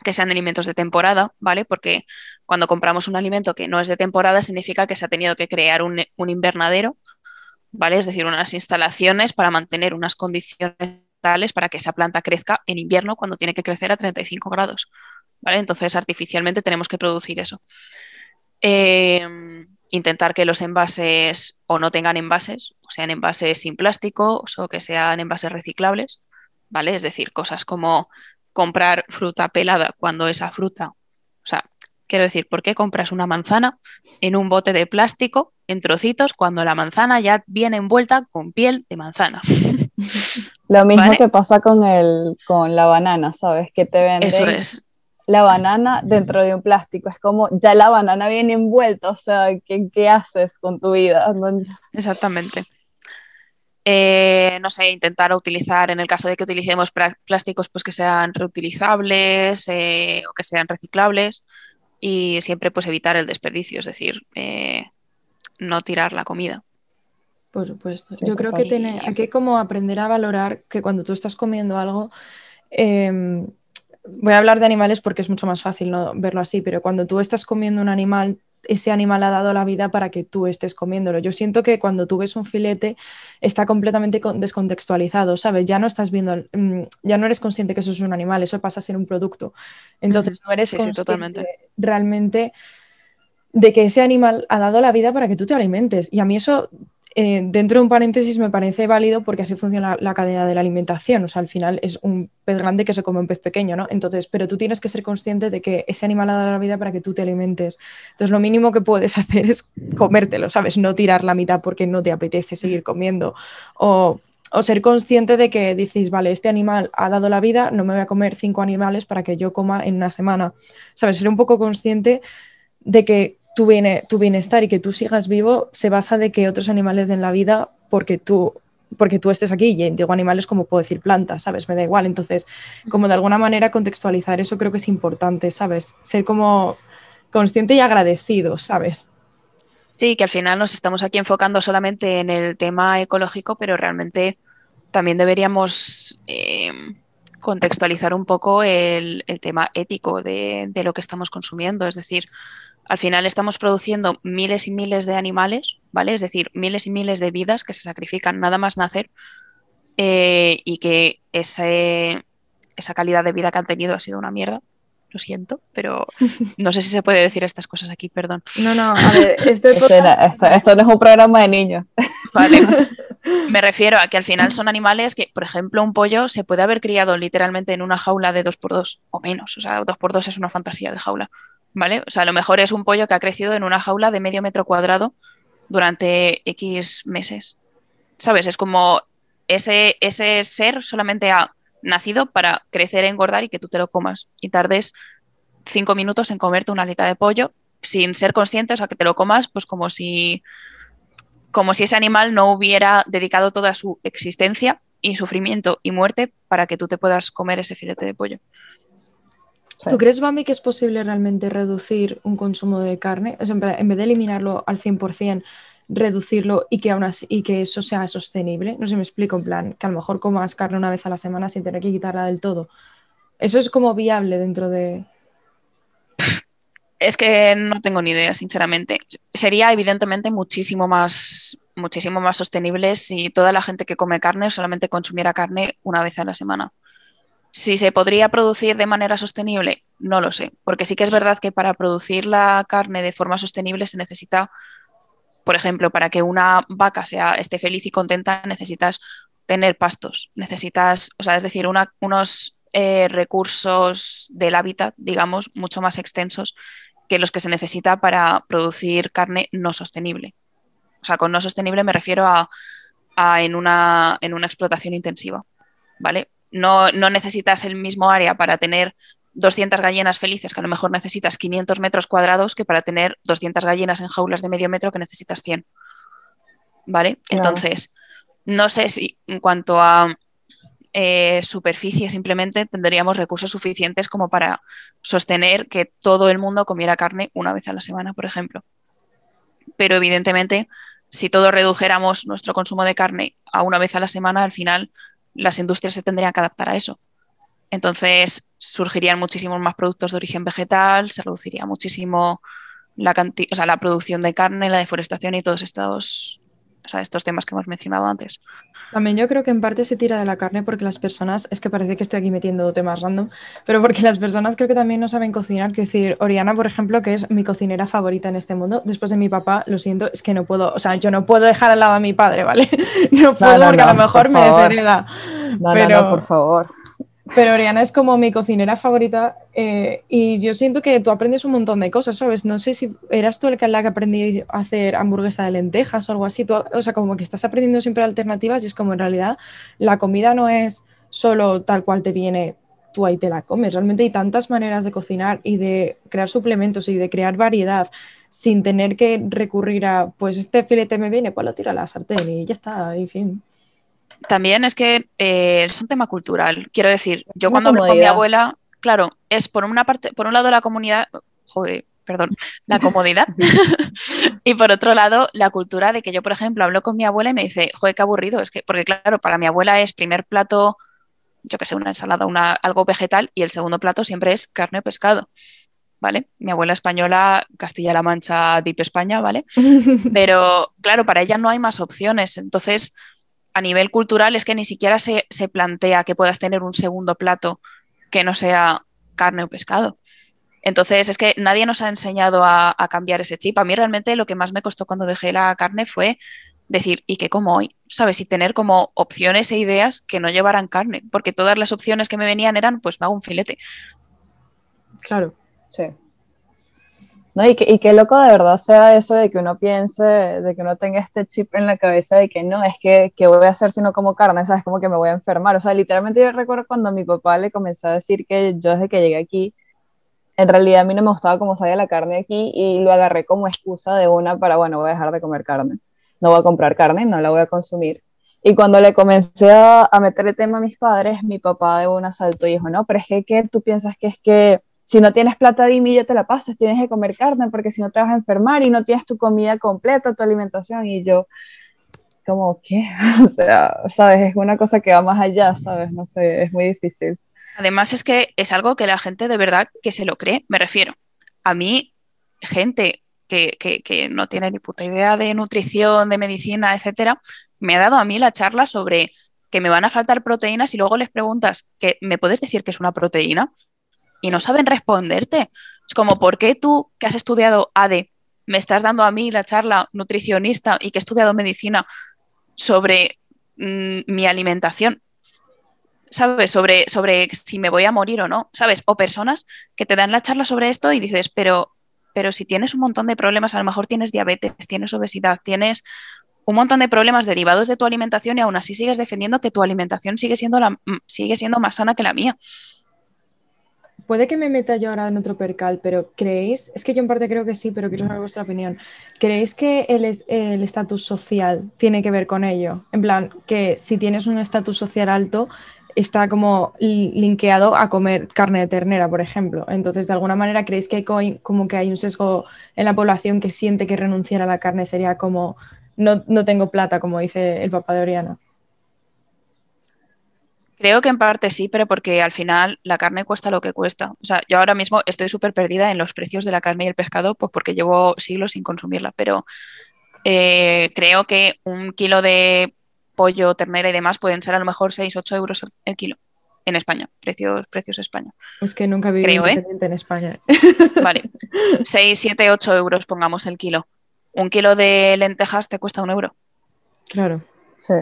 que sean alimentos de temporada, ¿vale? Porque cuando compramos un alimento que no es de temporada significa que se ha tenido que crear un, invernadero, ¿vale? Es decir, unas instalaciones para mantener unas condiciones tales para que esa planta crezca en invierno cuando tiene que crecer a 35 grados, ¿vale? Entonces, artificialmente tenemos que producir eso. Em, intentar que los envases o no tengan envases, o sean envases sin plástico o que sean envases reciclables, ¿vale? Es decir, cosas como comprar fruta pelada cuando esa fruta, o sea, quiero decir, ¿por qué compras una manzana en un bote de plástico en trocitos cuando la manzana ya viene envuelta con piel de manzana? <laughs> Lo mismo que pasa con, el, con la banana, ¿sabes? Que te venden Eso es la banana dentro de un plástico. Es como ya la banana viene envuelta, o sea, ¿qué, haces con tu vida? Exactamente. Eh, no sé, intentar utilizar, en el caso de que utilicemos plásticos, pues que sean reutilizables eh, o que sean reciclables y siempre pues evitar el desperdicio, es decir, eh, no tirar la comida. Por supuesto. Yo creo que tiene, hay que como aprender a valorar que cuando tú estás comiendo algo, em, voy a hablar de animales porque es mucho más fácil no verlo así, pero cuando tú estás comiendo un animal, ese animal ha dado la vida para que tú estés comiéndolo. Yo siento que cuando tú ves un filete está completamente descontextualizado, ¿sabes? Ya no estás viendo, mm, ya no eres consciente que eso es un animal, eso pasa a ser un producto. Entonces no eres consciente realmente de que ese animal ha dado la vida para que tú te alimentes. Y a mí eso eh, dentro de un paréntesis me parece válido porque así funciona la, cadena de la alimentación. O sea, al final es un pez grande que se come un pez pequeño, ¿no? Entonces, pero tú tienes que ser consciente de que ese animal ha dado la vida para que tú te alimentes. Entonces, lo mínimo que puedes <laughs> hacer es comértelo, ¿sabes? No tirar la mitad porque no te apetece seguir comiendo. O, o ser consciente de que dices, vale, este animal ha dado la vida, no me voy a comer cinco animales para que yo coma en una semana. ¿Sabes? Ser un poco consciente de que tu, bienestar y que tú sigas vivo se basa de que otros animales den la vida porque tú porque tú estés aquí y digo animales como puedo decir plantas, ¿sabes? Me da igual. Entonces, como de alguna manera contextualizar eso creo que es importante, ¿sabes? Ser como consciente y agradecido, ¿sabes? Sí, que al final nos estamos aquí enfocando solamente en el tema ecológico, pero realmente también deberíamos eh, contextualizar un poco el, tema ético de, lo que estamos consumiendo. Es decir, al final estamos produciendo miles y miles de animales, ¿vale? Es decir, miles y miles de vidas que se sacrifican nada más nacer eh, y que ese, esa calidad de vida que han tenido ha sido una mierda. Lo siento, pero <laughs> no sé si se puede decir estas cosas aquí, perdón. No, no, a ver, este esto, no es un programa de niños. Vale. <laughs> Me refiero a que al final son animales que, por ejemplo, un pollo se puede haber criado literalmente en una jaula de 2x2 o menos. O sea, 2x2 es una fantasía de jaula. ¿Vale? O sea, a lo mejor es un pollo que ha crecido en una jaula de medio metro cuadrado durante X meses. ¿Sabes? Es como ese, ese ser solamente ha nacido para crecer, engordar y que tú te lo comas y tardes cinco minutos en comerte una alita de pollo sin ser consciente, o sea, que te lo comas pues como si, como si ese animal no hubiera dedicado toda su existencia y sufrimiento y muerte para que tú te puedas comer ese filete de pollo. ¿Tú crees, Bambi, que es posible realmente reducir un consumo de carne? en vez de eliminarlo al 100%, reducirlo y que, aún así, y que eso sea sostenible. No sé si me explico, en plan, que a lo mejor comas carne una vez a la semana sin tener que quitarla del todo. ¿Eso es como viable dentro de...? <laughs> Es que no tengo ni idea, sinceramente. Sería evidentemente muchísimo más, muchísimo más sostenible si toda la gente que come carne solamente consumiera carne una vez a la semana. Si se podría producir de manera sostenible, no lo sé, porque sí que es verdad que para producir la carne de forma sostenible se necesita, por ejemplo, para que una vaca sea, esté feliz y contenta, necesitas tener pastos, necesitas, o sea, es decir, unos eh, recursos del hábitat, digamos, mucho más extensos que los que se necesita para producir carne no sostenible. O sea, con no sostenible me refiero a, en, una, en una explotación intensiva. ¿Vale? No, necesitas el mismo área para tener 200 gallinas felices, que a lo mejor necesitas 500 metros cuadrados, que para tener 200 gallinas en jaulas de medio metro, que necesitas 100. ¿Vale? Entonces, no sé si en cuanto a eh, superficie simplemente tendríamos recursos suficientes como para sostener que todo el mundo comiera carne una vez a la semana, por ejemplo. Pero evidentemente, si todos redujéramos nuestro consumo de carne a una vez a la semana, al final las industrias se tendrían que adaptar a eso. Entonces surgirían muchísimos más productos de origen vegetal, se reduciría muchísimo la, o sea, la producción de carne, la deforestación y todos estos, estos temas que hemos mencionado antes. También yo creo que en parte se tira de la carne porque las personas, es que parece que estoy aquí metiendo temas random, pero porque las personas creo que también no saben cocinar. Quiero decir, Oriana, por ejemplo, que es mi cocinera favorita en este mundo, después de mi papá, lo siento, es que no puedo, o sea, yo no puedo dejar al lado a mi padre, ¿vale? <laughs> No puedo porque a lo mejor me deshereda. pero... por favor. Pero Oriana es como mi cocinera favorita eh, y yo siento que tú aprendes un montón de cosas, ¿sabes? No sé si eras tú el que, la que aprendí a hacer hamburguesa de lentejas o algo así. o sea, como que estás aprendiendo siempre alternativas y es como en realidad la comida no es solo tal cual te viene, tú ahí te la comes. Realmente hay tantas maneras de cocinar y de crear suplementos y de crear variedad sin tener que recurrir a, pues este filete me viene, pues lo tiro a la sartén y ya está, en fin también es que eh, es un tema cultural. Quiero decir, yo cuando hablo con mi abuela, claro, es por una parte, por un lado la comunidad, joder, perdón, la comodidad. <laughs> <laughs> y por otro lado, la cultura de que yo, por ejemplo, hablo con mi abuela y me dice, joder, qué aburrido. Es que, porque claro, para mi abuela es primer plato, yo que sé, una ensalada, una, algo vegetal, y el segundo plato siempre es carne o pescado. ¿Vale? Mi abuela española, Castilla-La Mancha, Deep España, ¿vale? <laughs> Pero claro, para ella no hay más opciones. Entonces, a nivel cultural es que ni siquiera se, plantea que puedas tener un segundo plato que no sea carne o pescado. Entonces, es que nadie nos ha enseñado a, cambiar ese chip. A mí realmente lo que más me costó cuando dejé la carne fue decir, ¿y qué como hoy? ¿Sabes? Y tener como opciones e ideas que no llevaran carne, porque todas las opciones que me venían eran, pues me hago un filete. Claro. Sí. ¿No? Y, y qué loco de verdad sea eso de que uno piense, de que uno tenga este chip en la cabeza de que no, es que, ¿qué voy a hacer si no como carne? ¿Sabes? Como que me voy a enfermar. O sea, literalmente yo recuerdo cuando mi papá le comenzó a decir que yo desde que llegué aquí, en realidad a mí no me gustaba cómo sabía la carne aquí y lo agarré como excusa de una para, bueno, voy a dejar de comer carne. No voy a comprar carne, no la voy a consumir. Y cuando le comencé a, meter el tema a mis padres, mi papá de un asalto dijo, no, pero es que, ¿qué tú piensas que es que si no tienes plata, dime y yo te la pasas, tienes que comer carne porque si no te vas a enfermar y no tienes tu comida completa, tu alimentación. Y yo, como, ¿qué? <laughs> o sea, sabes, es una cosa que va más allá, sabes, no sé, es muy difícil. Además es que es algo que la gente de verdad que se lo cree, me refiero. A mí, gente que, que, que no tiene ni puta idea de nutrición, de medicina, etcétera, me ha dado a mí la charla sobre que me van a faltar proteínas y luego les preguntas que me puedes decir que es una proteína y no saben responderte. Es como, ¿por qué tú que has estudiado ADE me estás dando a mí la charla nutricionista y que he estudiado medicina sobre mm, mi alimentación? ¿Sabes? Sobre, sobre si me voy a morir o no, ¿sabes? O personas que te dan la charla sobre esto y dices, pero, pero si tienes un montón de problemas, a lo mejor tienes diabetes, tienes obesidad, tienes un montón de problemas derivados de tu alimentación y aún así sigues defendiendo que tu alimentación sigue siendo, la, mm, sigue siendo más sana que la mía. Puede que me meta yo ahora en otro percal, pero ¿creéis? Es que yo en parte creo que sí, pero quiero saber vuestra opinión. ¿Creéis que el estatus social tiene que ver con ello? En plan, que si tienes un estatus social alto, está como linkeado a comer carne de ternera, por ejemplo. Entonces, de alguna manera, ¿creéis que hay como que hay un sesgo en la población que siente que renunciar a la carne sería como no, no tengo plata, como dice el papá de Oriana. Creo que en parte sí, pero porque al final la carne cuesta lo que cuesta. O sea, yo ahora mismo estoy súper perdida en los precios de la carne y el pescado, pues porque llevo siglos sin consumirla, pero eh, creo que un kilo de pollo, ternera y demás pueden ser a lo mejor 6, 8 euros el kilo en España, precios, precios España. Es que nunca viví ¿eh? en España. Vale, 6, 7, 8 euros pongamos el kilo un kilo de lentejas te cuesta un euro. Claro. Sí.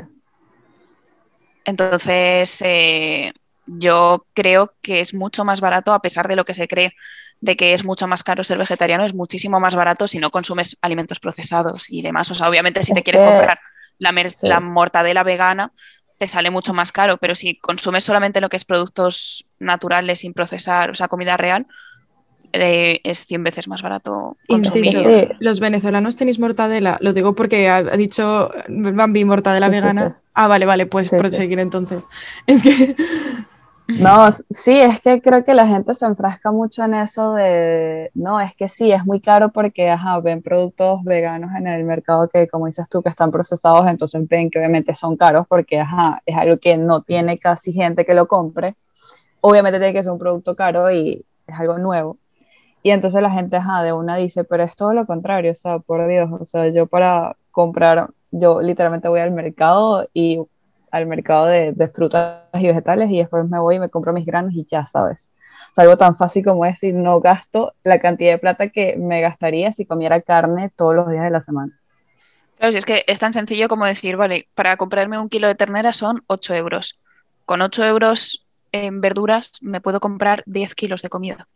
Entonces, eh, yo creo que es mucho más barato, a pesar de lo que se cree de que es mucho más caro ser vegetariano, es muchísimo más barato si no consumes alimentos procesados y demás. O sea, obviamente si te quieres comprar la, la mortadela vegana, te sale mucho más caro, pero si consumes solamente lo que es productos naturales sin procesar, o sea, comida real, eh, es 100 veces más barato consumir. ¿Los venezolanos tenéis mortadela? Lo digo porque ha, dicho Bambi mortadela vegana. ah, vale, vale, pues proseguir entonces. <laughs> Es que... No, sí, es que creo que la gente se enfrasca mucho en eso de, no, es que sí, es muy caro porque, ajá, ven productos veganos en el mercado que, como dices tú, que están procesados, entonces ven que obviamente son caros porque, ajá, es algo que no tiene casi gente que lo compre. Obviamente tiene que ser un producto caro y es algo nuevo. Y entonces la gente de una dice, pero es todo lo contrario, o sea, por Dios, o sea, yo para comprar, yo literalmente voy al mercado y al mercado de, frutas y vegetales y después me voy y me compro mis granos y ya sabes. Es algo tan fácil como es y no gasto la cantidad de plata que me gastaría si comiera carne todos los días de la semana. Claro, si es que es tan sencillo como decir, vale, para comprarme un kilo de ternera son 8 euros. Con 8 euros en verduras me puedo comprar 10 kilos de comida.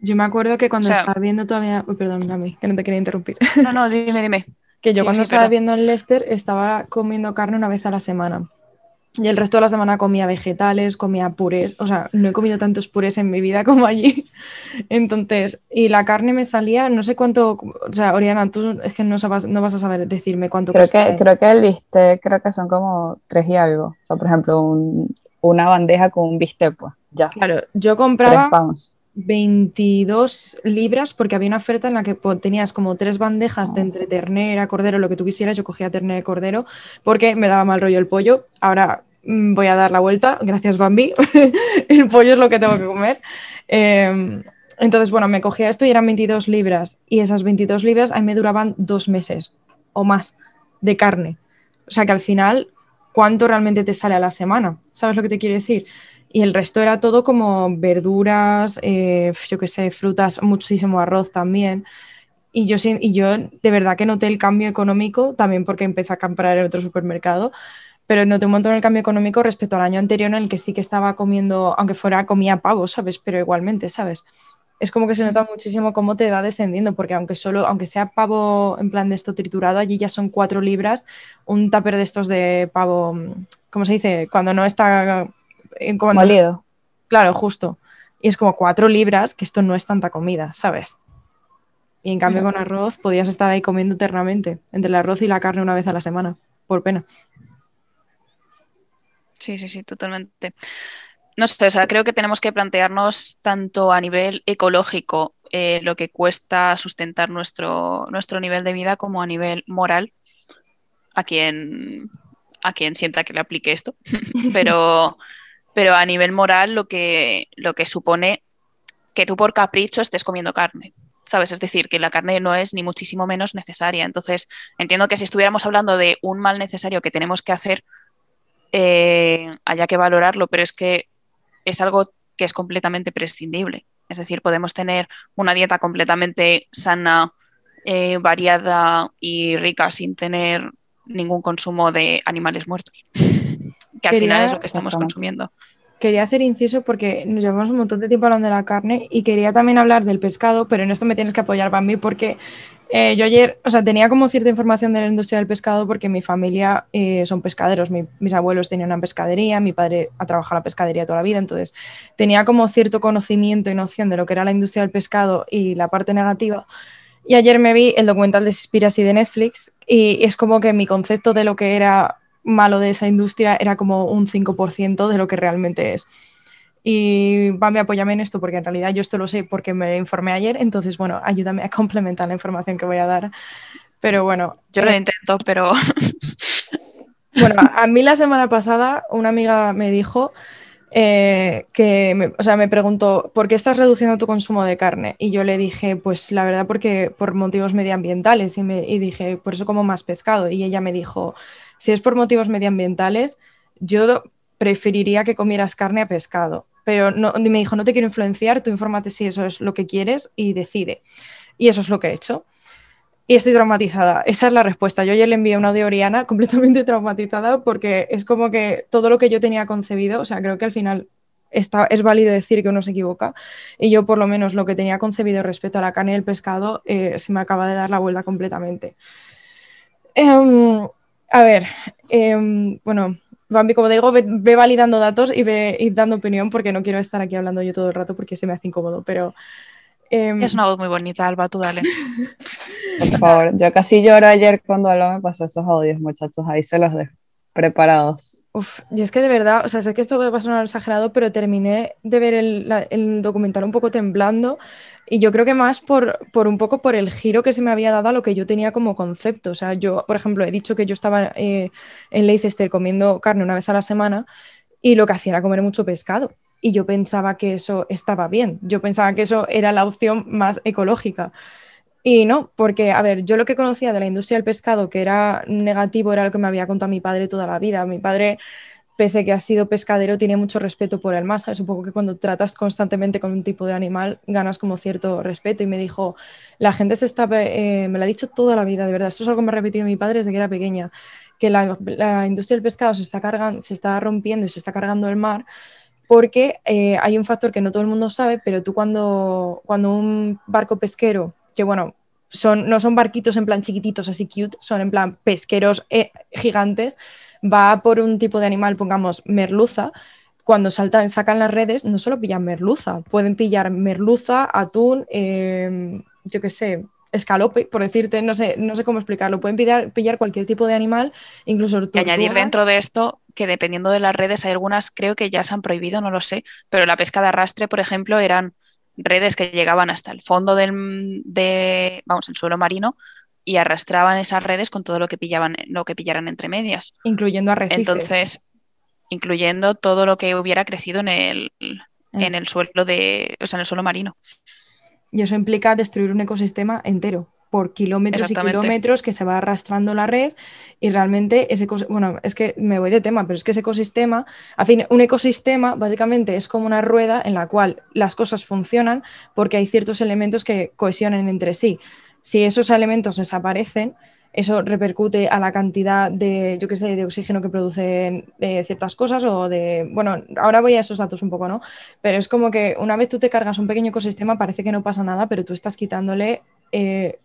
Yo me acuerdo que cuando estaba viendo todavía. Uy, perdón, mí, que no te quería interrumpir. No, no, dime, dime. <laughs> que yo cuando estaba viendo en Leicester estaba comiendo carne una vez a la semana. Y el resto de la semana comía vegetales, comía purés. O sea, no he comido tantos purés en mi vida como allí. <laughs> Entonces, y la carne me salía, no sé cuánto. O sea, Oriana, tú es que no, no vas a saber decirme cuánto creo Que, creo que el bistec, creo que son como tres y algo. O sea, por ejemplo, una bandeja con un bistec, pues ya. Claro, yo compraba. Tres pounds 22 libras porque había una oferta en la que tenías como tres bandejas de entre ternera, cordero, lo que tú quisieras. Yo cogía ternera y cordero porque me daba mal rollo el pollo. Ahora mm, voy a dar la vuelta. Gracias, Bambi. <laughs> el pollo es lo que tengo que comer. Em, entonces, bueno, me cogía esto y eran 22 libras. Y esas 22 libras a mí me duraban dos meses o más de carne. O sea que al final, ¿cuánto realmente te sale a la semana? ¿Sabes lo que te quiero decir? Y el resto era todo como verduras, eh, yo qué sé, frutas, muchísimo arroz también. Y yo, y yo de verdad que noté el cambio económico, también porque empecé a comprar en otro supermercado, pero noté un montón el cambio económico respecto al año anterior en el que sí que estaba comiendo, aunque fuera comía pavo, ¿sabes? Pero igualmente, ¿sabes? Es como que se nota muchísimo cómo te va descendiendo, porque aunque solo, aunque sea pavo en plan de esto triturado, allí ya son cuatro libras, un tupper de estos de pavo, ¿cómo se dice? Cuando no está en Molido. Claro, justo. Y es como cuatro libras, que esto no es tanta comida, ¿sabes? Y en cambio con arroz podías estar ahí comiendo eternamente, entre el arroz y la carne una vez a la semana, por pena. Sí, sí, sí, totalmente. No sé, o sea, creo que tenemos que plantearnos tanto a nivel ecológico eh, lo que cuesta sustentar nuestro, nuestro nivel de vida como a nivel moral a quien, a quien sienta que le aplique esto. <laughs> pero, pero a nivel moral lo que, lo que supone que tú por capricho estés comiendo carne. ¿Sabes? Es decir, que la carne no es ni muchísimo menos necesaria. Entonces, entiendo que si estuviéramos hablando de un mal necesario que tenemos que hacer, eh, haya que valorarlo, pero es que es algo que es completamente prescindible. Es decir, podemos tener una dieta completamente sana, eh, variada y rica sin tener ningún consumo de animales muertos, que al final es lo que estamos consumiendo. Quería hacer inciso porque nos llevamos un montón de tiempo hablando de la carne y quería también hablar del pescado, pero en esto me tienes que apoyar mí porque eh, yo ayer, o sea, tenía como cierta información de la industria del pescado porque mi familia eh, son pescaderos, mis abuelos tenían una pescadería, mi padre ha trabajado en la pescadería toda la vida, entonces tenía como cierto conocimiento y noción de lo que era la industria del pescado y la parte negativa. Y ayer me vi el documental de Spiracy de Netflix y es como que mi concepto de lo que era malo de esa industria era como un 5% de lo que realmente es. Y Bambi, apóyame en esto porque en realidad yo esto lo sé porque me informé ayer, entonces bueno, ayúdame a complementar la información que voy a dar. Pero bueno. Yo lo eh, intento, pero... <laughs> bueno, a mí la semana pasada una amiga me dijo eh, que, me, o sea, me preguntó, ¿por qué estás reduciendo tu consumo de carne? Y yo le dije, pues la verdad, porque por motivos medioambientales. Y, me, y dije, por eso como más pescado. Y ella me dijo, si es por motivos medioambientales, yo preferiría que comieras carne a pescado. Pero no, me dijo, no te quiero influenciar, tú infórmate si eso es lo que quieres y decide. Y eso es lo que he hecho y estoy traumatizada. Esa es la respuesta. Yo ya le envié un audio a Oriana <laughs> completamente traumatizada porque es como que todo lo que yo tenía concebido, o sea, creo que al final está, es válido decir que uno se equivoca y yo por lo menos lo que tenía concebido respecto a la carne y el pescado eh, se me acaba de dar la vuelta completamente. Em, a ver, em, bueno, Bambi, como digo, ve, validando datos y ve y dando opinión porque no quiero estar aquí hablando yo todo el rato porque se me hace incómodo, pero Em, es una voz muy bonita, Alba, tú dale. Por favor, yo casi lloro ayer cuando Alba me pasó esos audios, muchachos, ahí se los dejo preparados. Uf, y es que de verdad, o sea, sé que esto puede pasar exagerado, pero terminé de ver el, documental un poco temblando y yo creo que más por, por, un poco por el giro que se me había dado a lo que yo tenía como concepto. O sea, yo, por ejemplo, he dicho que yo estaba eh, en Leicester comiendo carne una vez a la semana y lo que hacía era comer mucho pescado y yo pensaba que eso estaba bien, yo pensaba que eso era la opción más ecológica. Y no, porque, a ver, yo lo que conocía de la industria del pescado, que era negativo, era lo que me había contado mi padre toda la vida. Mi padre, pese que ha sido pescadero, tiene mucho respeto por el mar. Es un poco que cuando tratas constantemente con un tipo de animal, ganas como cierto respeto. Y me dijo, la gente se está, eh, me lo ha dicho toda la vida, de verdad. Esto es algo que me ha repetido mi padre desde que era pequeña, que la, la industria del pescado se está, cargando, se está rompiendo y se está cargando el mar porque eh, hay un factor que no todo el mundo sabe, pero tú cuando, cuando un barco pesquero, que bueno, son, no son barquitos en plan chiquititos así cute, son en plan pesqueros eh, gigantes, va por un tipo de animal, pongamos merluza, cuando saltan, sacan las redes, no solo pillan merluza, pueden pillar merluza, atún, em, yo qué sé, escalope, por decirte, no sé, no sé cómo explicarlo. Pueden pillar, pillar cualquier tipo de animal, incluso Y añadir dentro de esto que dependiendo de las redes, hay algunas creo que ya se han prohibido, no lo sé, pero la pesca de arrastre, por ejemplo, eran redes que llegaban hasta el fondo del de, vamos, el suelo marino y arrastraban esas redes con todo lo que pillaban, lo que pillaran entre medias. Incluyendo arrecifes. Entonces, incluyendo todo lo que hubiera crecido en el, en el suelo de, o sea, en el suelo marino. Y eso implica destruir un ecosistema entero por kilómetros y kilómetros que se va arrastrando la red y realmente ese bueno, es que me voy de tema, pero es que ese ecosistema, a fin, un ecosistema básicamente es como una rueda en la cual las cosas funcionan porque hay ciertos elementos que cohesionan entre sí. Si esos elementos desaparecen, eso repercute a la cantidad de, yo qué sé, de oxígeno que producen eh, ciertas cosas o de, bueno, ahora voy a esos datos un poco, ¿no? Pero es como que una vez tú te cargas un pequeño ecosistema parece que no pasa nada, pero tú estás quitándole, eh,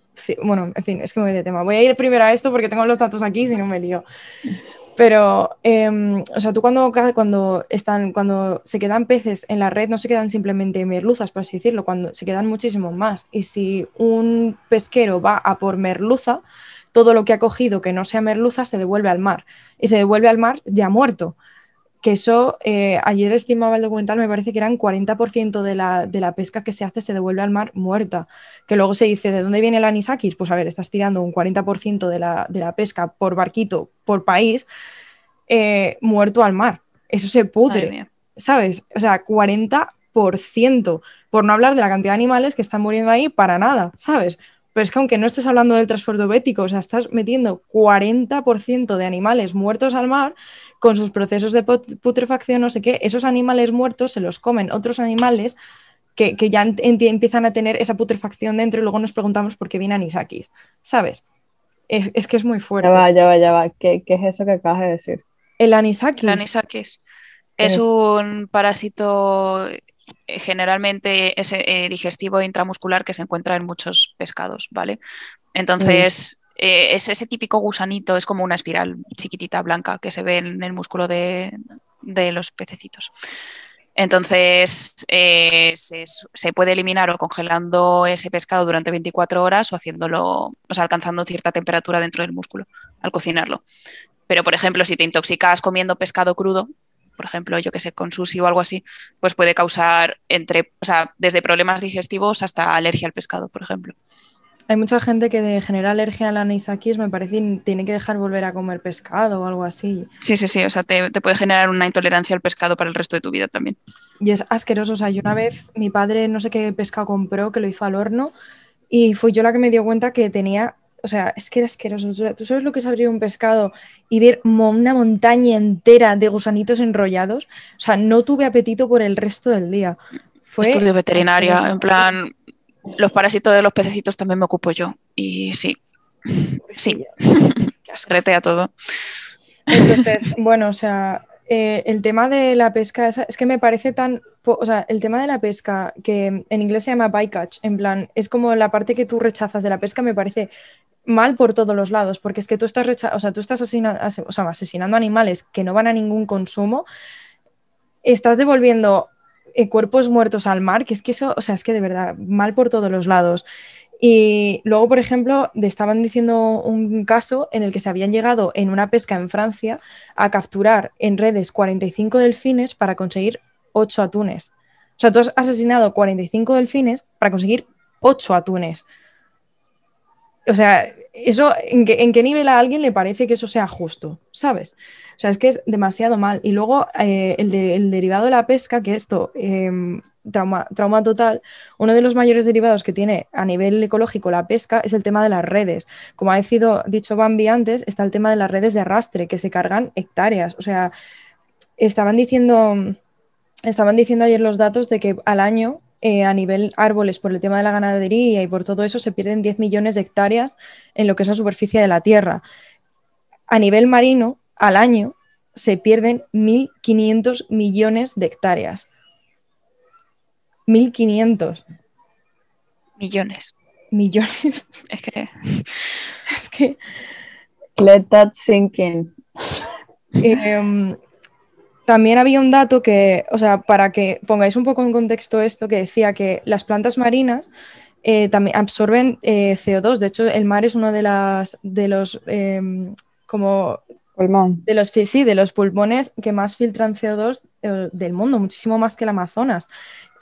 bueno, en fin, es que me voy de tema. Voy a ir primero a esto porque tengo los datos aquí, si no me lío. Pero, em, o sea, tú cuando, cuando, están, cuando se quedan peces en la red, no se quedan simplemente merluzas, por así decirlo, cuando se quedan muchísimo más. Y si un pesquero va a por merluza, todo lo que ha cogido que no sea merluza se devuelve al mar y se devuelve al mar ya muerto. Que eso, eh, ayer estimaba el documental, me parece que eran 40% de la, de la, pesca que se hace se devuelve al mar muerta. Que luego se dice, ¿de dónde viene el anisakis? Pues a ver, estás tirando un 40% de la, de la, pesca por barquito, por país, eh, muerto al mar. Eso se pudre, ¿sabes? O sea, 40%, por no hablar de la cantidad de animales que están muriendo ahí para nada, ¿sabes? Pero es que aunque no estés hablando del transporte bético, o sea, estás metiendo 40% de animales muertos al mar con sus procesos de putrefacción, no sé qué, esos animales muertos se los comen otros animales que, ya empiezan a tener esa putrefacción dentro y luego nos preguntamos por qué viene anisakis, ¿sabes? Es, que es muy fuerte. Ya va, ya va, ya va. ¿Qué, es eso que acabas de decir? El anisakis. El anisakis. Es, un parásito generalmente ese, eh, digestivo intramuscular que se encuentra en muchos pescados, ¿vale? Entonces, eh, es ese típico gusanito, es como una espiral chiquitita blanca que se ve en el músculo de, los pececitos. Entonces, eh, se, puede eliminar o congelando ese pescado durante 24 horas o haciéndolo, o sea, alcanzando cierta temperatura dentro del músculo al cocinarlo. Pero, por ejemplo, si te intoxicas comiendo pescado crudo, por ejemplo, yo que sé, con sushi o algo así, pues puede causar entre, o sea, desde problemas digestivos hasta alergia al pescado, por ejemplo. Hay mucha gente que de genera alergia al anisakis, me parece, tiene que dejar volver a comer pescado o algo así. Sí, sí, sí, o sea, te, puede generar una intolerancia al pescado para el resto de tu vida también. Y es asqueroso, o sea, yo una vez, mi padre no sé qué pescado compró, que lo hizo al horno, y fui yo la que me dio cuenta que tenía, o sea, es que era asqueroso. ¿Tú sabes lo que es abrir un pescado y ver una montaña entera de gusanitos enrollados? O sea, no tuve apetito por el resto del día. Fue Estudio veterinaria, en plan, los parásitos de los pececitos también me ocupo yo. Y sí, sí, <laughs> retea todo. Entonces, bueno, o sea, eh, el tema de la pesca, es que me parece tan, o sea, el tema de la pesca, que en inglés se llama bycatch, en plan, es como la parte que tú rechazas de la pesca, me parece mal por todos los lados, porque es que tú estás, o sea, tú estás asesinando animales que no van a ningún consumo, estás devolviendo eh, cuerpos muertos al mar, que es que eso, o sea, es que de verdad, mal por todos los lados. Y luego, por ejemplo, estaban diciendo un caso en el que se habían llegado en una pesca en Francia a capturar en redes 45 delfines para conseguir 8 atunes. O sea, tú has asesinado 45 delfines para conseguir 8 atunes. O sea, eso, ¿en qué, nivel a alguien le parece que eso sea justo? ¿Sabes? O sea, es que es demasiado mal. Y luego eh, el, derivado de la pesca, que esto, em, trauma, trauma total, uno de los mayores derivados que tiene a nivel ecológico la pesca es el tema de las redes. Como ha dicho Bambi antes, está el tema de las redes de arrastre, que se cargan hectáreas. O sea, estaban diciendo, estaban diciendo ayer los datos de que al año eh, a nivel árboles por el tema de la ganadería y por todo eso se pierden 10 millones de hectáreas en lo que es la superficie de la Tierra. A nivel marino, al año, se pierden 1.500 millones de hectáreas. 1.500. Millones. Millones. <laughs> Es que... es que... Let that sink in. Em, también había un dato que, o sea, para que pongáis un poco en contexto esto, que decía que las plantas marinas eh, también absorben eh, CO2. De hecho, el mar es uno de, las, de los em, como de los sí, de los pulmones que más filtran CO2 eh, del mundo, muchísimo más que el Amazonas,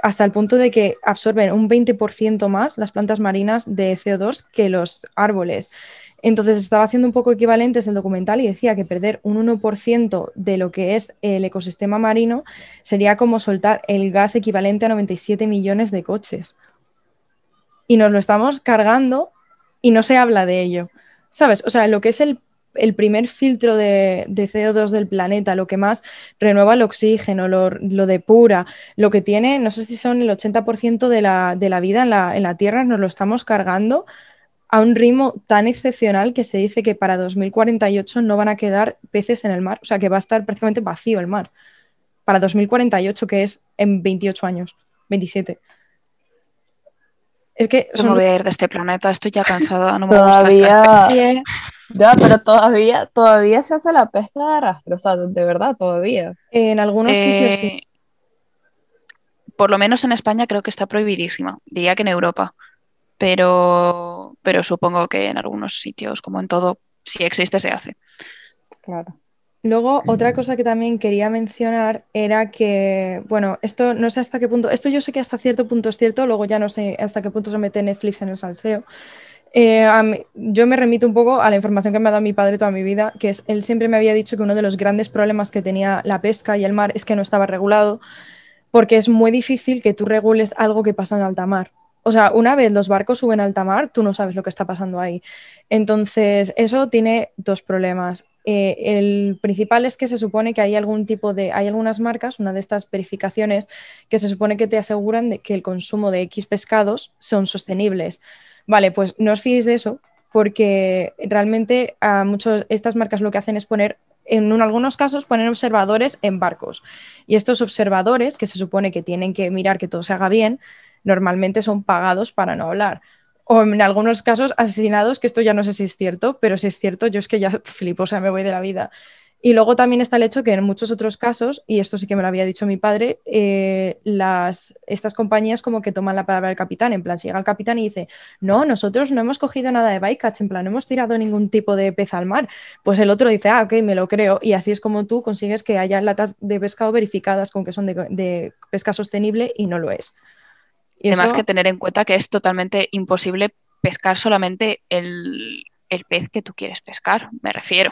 hasta el punto de que absorben un 20% más las plantas marinas de CO2 que los árboles. Entonces estaba haciendo un poco equivalentes el documental y decía que perder un 1% de lo que es el ecosistema marino sería como soltar el gas equivalente a 97 millones de coches. Y nos lo estamos cargando y no se habla de ello. ¿Sabes? O sea, lo que es el, primer filtro de, CO2 del planeta, lo que más renueva el oxígeno, lo, depura, lo que tiene, no sé si son el 80% de la, de la vida en la, en la Tierra, nos lo estamos cargando a un ritmo tan excepcional que se dice que para 2048 no van a quedar peces en el mar, o sea que va a estar prácticamente vacío el mar. Para 2048, que es en 28 años, 27. Es que son... voy a ir de este planeta, estoy ya cansada, no me todavía... gusta Ya, pero todavía, todavía se hace la pesca de arrastre, o sea, de verdad, todavía. En algunos sitios sí. Eh, por lo menos en España creo que está prohibidísima, diría que en Europa pero, pero supongo que en algunos sitios, como en todo, si existe, se hace. Claro. Luego, otra cosa que también quería mencionar era que, bueno, esto no sé hasta qué punto, esto yo sé que hasta cierto punto es cierto, luego ya no sé hasta qué punto se mete Netflix en el salseo. Eh, yo me remito un poco a la información que me ha dado mi padre toda mi vida, que es, él siempre me había dicho que uno de los grandes problemas que tenía la pesca y el mar es que no estaba regulado, porque es muy difícil que tú regules algo que pasa en alta mar. O sea, una vez los barcos suben a alta mar, tú no sabes lo que está pasando ahí. Entonces, eso tiene dos problemas. Eh, el principal es que se supone que hay algún tipo de, hay algunas marcas, una de estas verificaciones, que se supone que te aseguran de que el consumo de X pescados son sostenibles. Vale, pues no os fiéis de eso, porque realmente a muchos, estas marcas lo que hacen es poner, en algunos casos, poner observadores en barcos. Y estos observadores, que se supone que tienen que mirar que todo se haga bien, normalmente son pagados para no hablar. O en algunos casos asesinados, que esto ya no sé si es cierto, pero si es cierto, yo es que ya <laughs> flipo, o sea, me voy de la vida. Y luego también está el hecho que en muchos otros casos, y esto sí que me lo había dicho mi padre, eh, las, estas compañías como que toman la palabra del capitán, en plan, si llega el capitán y dice, no, nosotros no hemos cogido nada de bycatch, en plan, no hemos tirado ningún tipo de pez al mar, pues el otro dice, ah, ok, me lo creo, y así es como tú consigues que haya latas de pescado verificadas con que son de, pesca sostenible y no lo es. Y además que tener en cuenta que es totalmente imposible pescar solamente el, el pez que tú quieres pescar, me refiero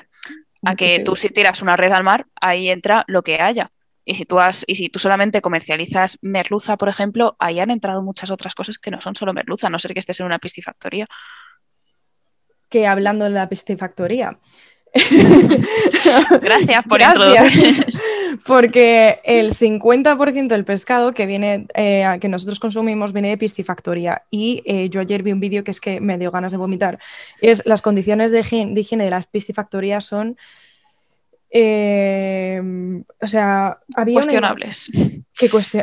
a que tú si tiras una red al mar, ahí entra lo que haya. Y si tú has, y si tú solamente comercializas merluza, por ejemplo, ahí han entrado muchas otras cosas que no son solo merluza, a no ser que estés en una piscifactoría. Que hablando de la piscifactoría, <laughs> Gracias por introducir. Porque el 50% del pescado que viene, eh, que nosotros consumimos viene de piscifactoría. Y eh, yo ayer vi un vídeo que es que me dio ganas de vomitar. Es las condiciones de higiene de, las piscifactorías son. Eh, o sea, había. Cuestionables.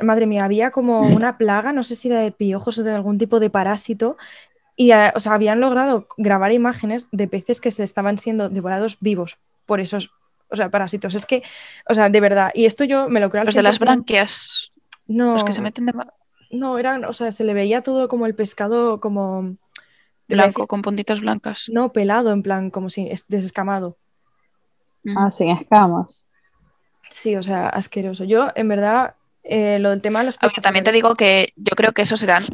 Madre mía, había como una plaga, no sé si era de piojos o de algún tipo de parásito, y o sea, habían logrado grabar imágenes de peces que se estaban siendo devorados vivos por esos o sea, parásitos. Es que, o sea, de verdad, y esto yo me lo creo Los de las branquias. No. Los que se meten de. No, eran, o sea, se le veía todo como el pescado como. Blanco, con puntitas blancas. No, pelado, en plan, como si desescamado. Ah, sin escamas. Sí, o sea, asqueroso. Yo, en verdad, eh, lo del tema de los. también te digo que yo creo que esos serán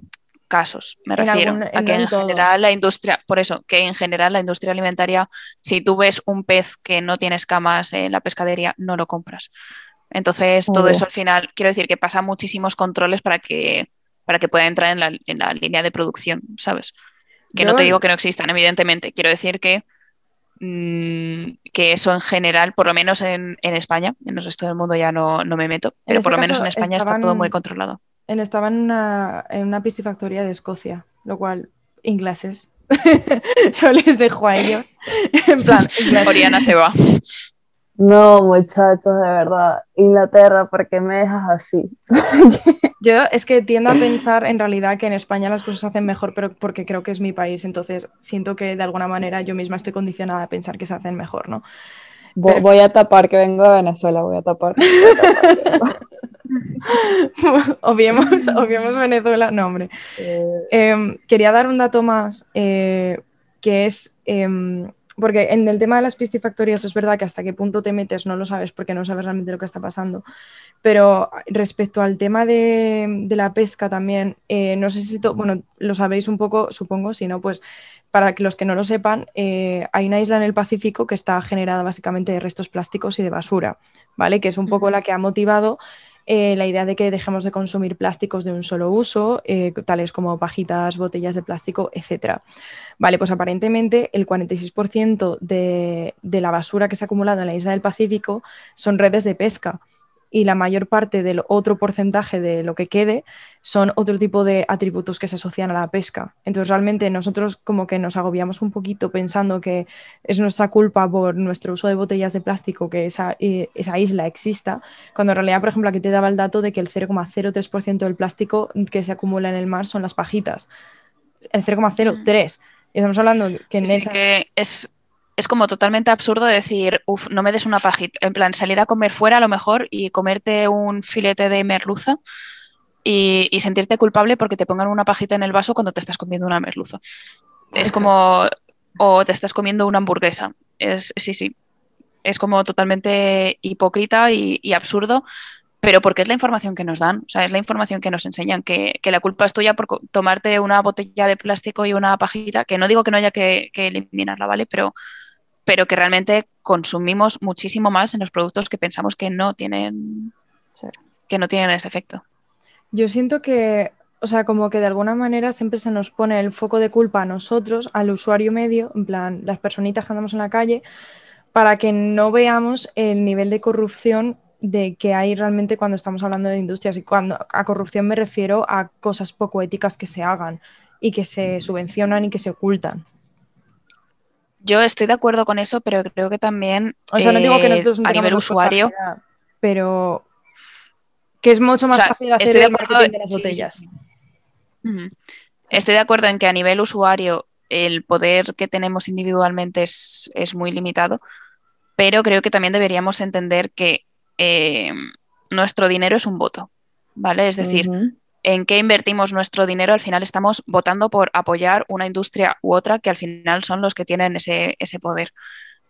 casos, me refiero a que en, general la industria, por eso, que en general la industria alimentaria, si tú ves un pez que no tiene escamas en la pescadería, no lo compras. Entonces, todo eso al final, quiero decir que pasa muchísimos controles para que, para que pueda entrar en la, en la línea de producción, ¿sabes? Que no te digo que no existan, evidentemente. Quiero decir que, mm, que eso en general, por lo menos en, España, en el resto del mundo ya no, me meto, pero por lo menos en España está todo muy controlado estaba en una, en una piscifactoría de Escocia, lo cual, ingleses. <laughs> Yo les dejo a ellos. <laughs> en plan, Oriana se va. No, muchachos, de verdad. Inglaterra, ¿por qué me dejas así? <laughs> Yo es que tiendo a pensar en realidad que en España las cosas se hacen mejor, pero porque creo que es mi país, entonces siento que de alguna manera yo misma estoy condicionada a pensar que se hacen mejor, ¿no? Voy a tapar que vengo de Venezuela, voy a tapar. <laughs> obviemos, Venezuela, no, hombre. Eh. Em, quería dar un dato más, eh, que es, em, porque en el tema de las piscifactorías es verdad que hasta qué punto te metes no lo sabes porque no sabes realmente lo que está pasando, pero respecto al tema de, la pesca también, eh, no sé si, bueno, lo sabéis un poco, supongo, si no, pues para que los que no lo sepan, hay una isla en el Pacífico que está generada básicamente de restos plásticos y de basura, ¿vale? Que es un poco la que ha motivado eh, la idea de que dejemos de consumir plásticos de un solo uso, eh, tales como pajitas, botellas de plástico, etc. Vale, pues aparentemente el 46% de, de la basura que se ha acumulado en la isla del Pacífico son redes de pesca y la mayor parte del otro porcentaje de lo que quede son otro tipo de atributos que se asocian a la pesca. Entonces realmente nosotros como que nos agobiamos un poquito pensando que es nuestra culpa por nuestro uso de botellas de plástico que esa, eh, esa isla exista, cuando en realidad, por ejemplo, aquí te daba el dato de que el 0,03% del plástico que se acumula en el mar son las pajitas. El 0,03%. Y estamos hablando que, en que es es como totalmente absurdo decir, uff, no me des una pajita. En plan, salir a comer fuera a lo mejor y comerte un filete de merluza y, sentirte culpable porque te pongan una pajita en el vaso cuando te estás comiendo una merluza. Es como, o te estás comiendo una hamburguesa. Es, sí, sí. es como totalmente hipócrita y, absurdo, pero porque es la información que nos dan, o sea, es la información que nos enseñan, que, la culpa es tuya por tomarte una botella de plástico y una pajita, que no digo que no haya que, eliminarla, ¿vale? Pero, pero que realmente consumimos muchísimo más en los productos que pensamos que no tienen, que no tienen ese efecto. Yo siento que, o sea, como que de alguna manera siempre se nos pone el foco de culpa a nosotros, al usuario medio, en plan, las personitas que andamos en la calle, para que no veamos el nivel de corrupción de que hay realmente cuando estamos hablando de industrias. Y cuando a corrupción me refiero a cosas poco éticas que se hagan y que se subvencionan y que se ocultan. Yo estoy de acuerdo con eso, pero creo que también o sea, no digo que nosotros a nivel usuario, pero que es mucho más fácil hacer el marketing de las botellas. Estoy de acuerdo en que a nivel usuario el poder que tenemos individualmente es, muy limitado, pero creo que también deberíamos entender que eh, nuestro dinero es un voto, ¿vale? Es decir, en qué invertimos nuestro dinero, al final estamos votando por apoyar una industria u otra que al final son los que tienen ese, poder.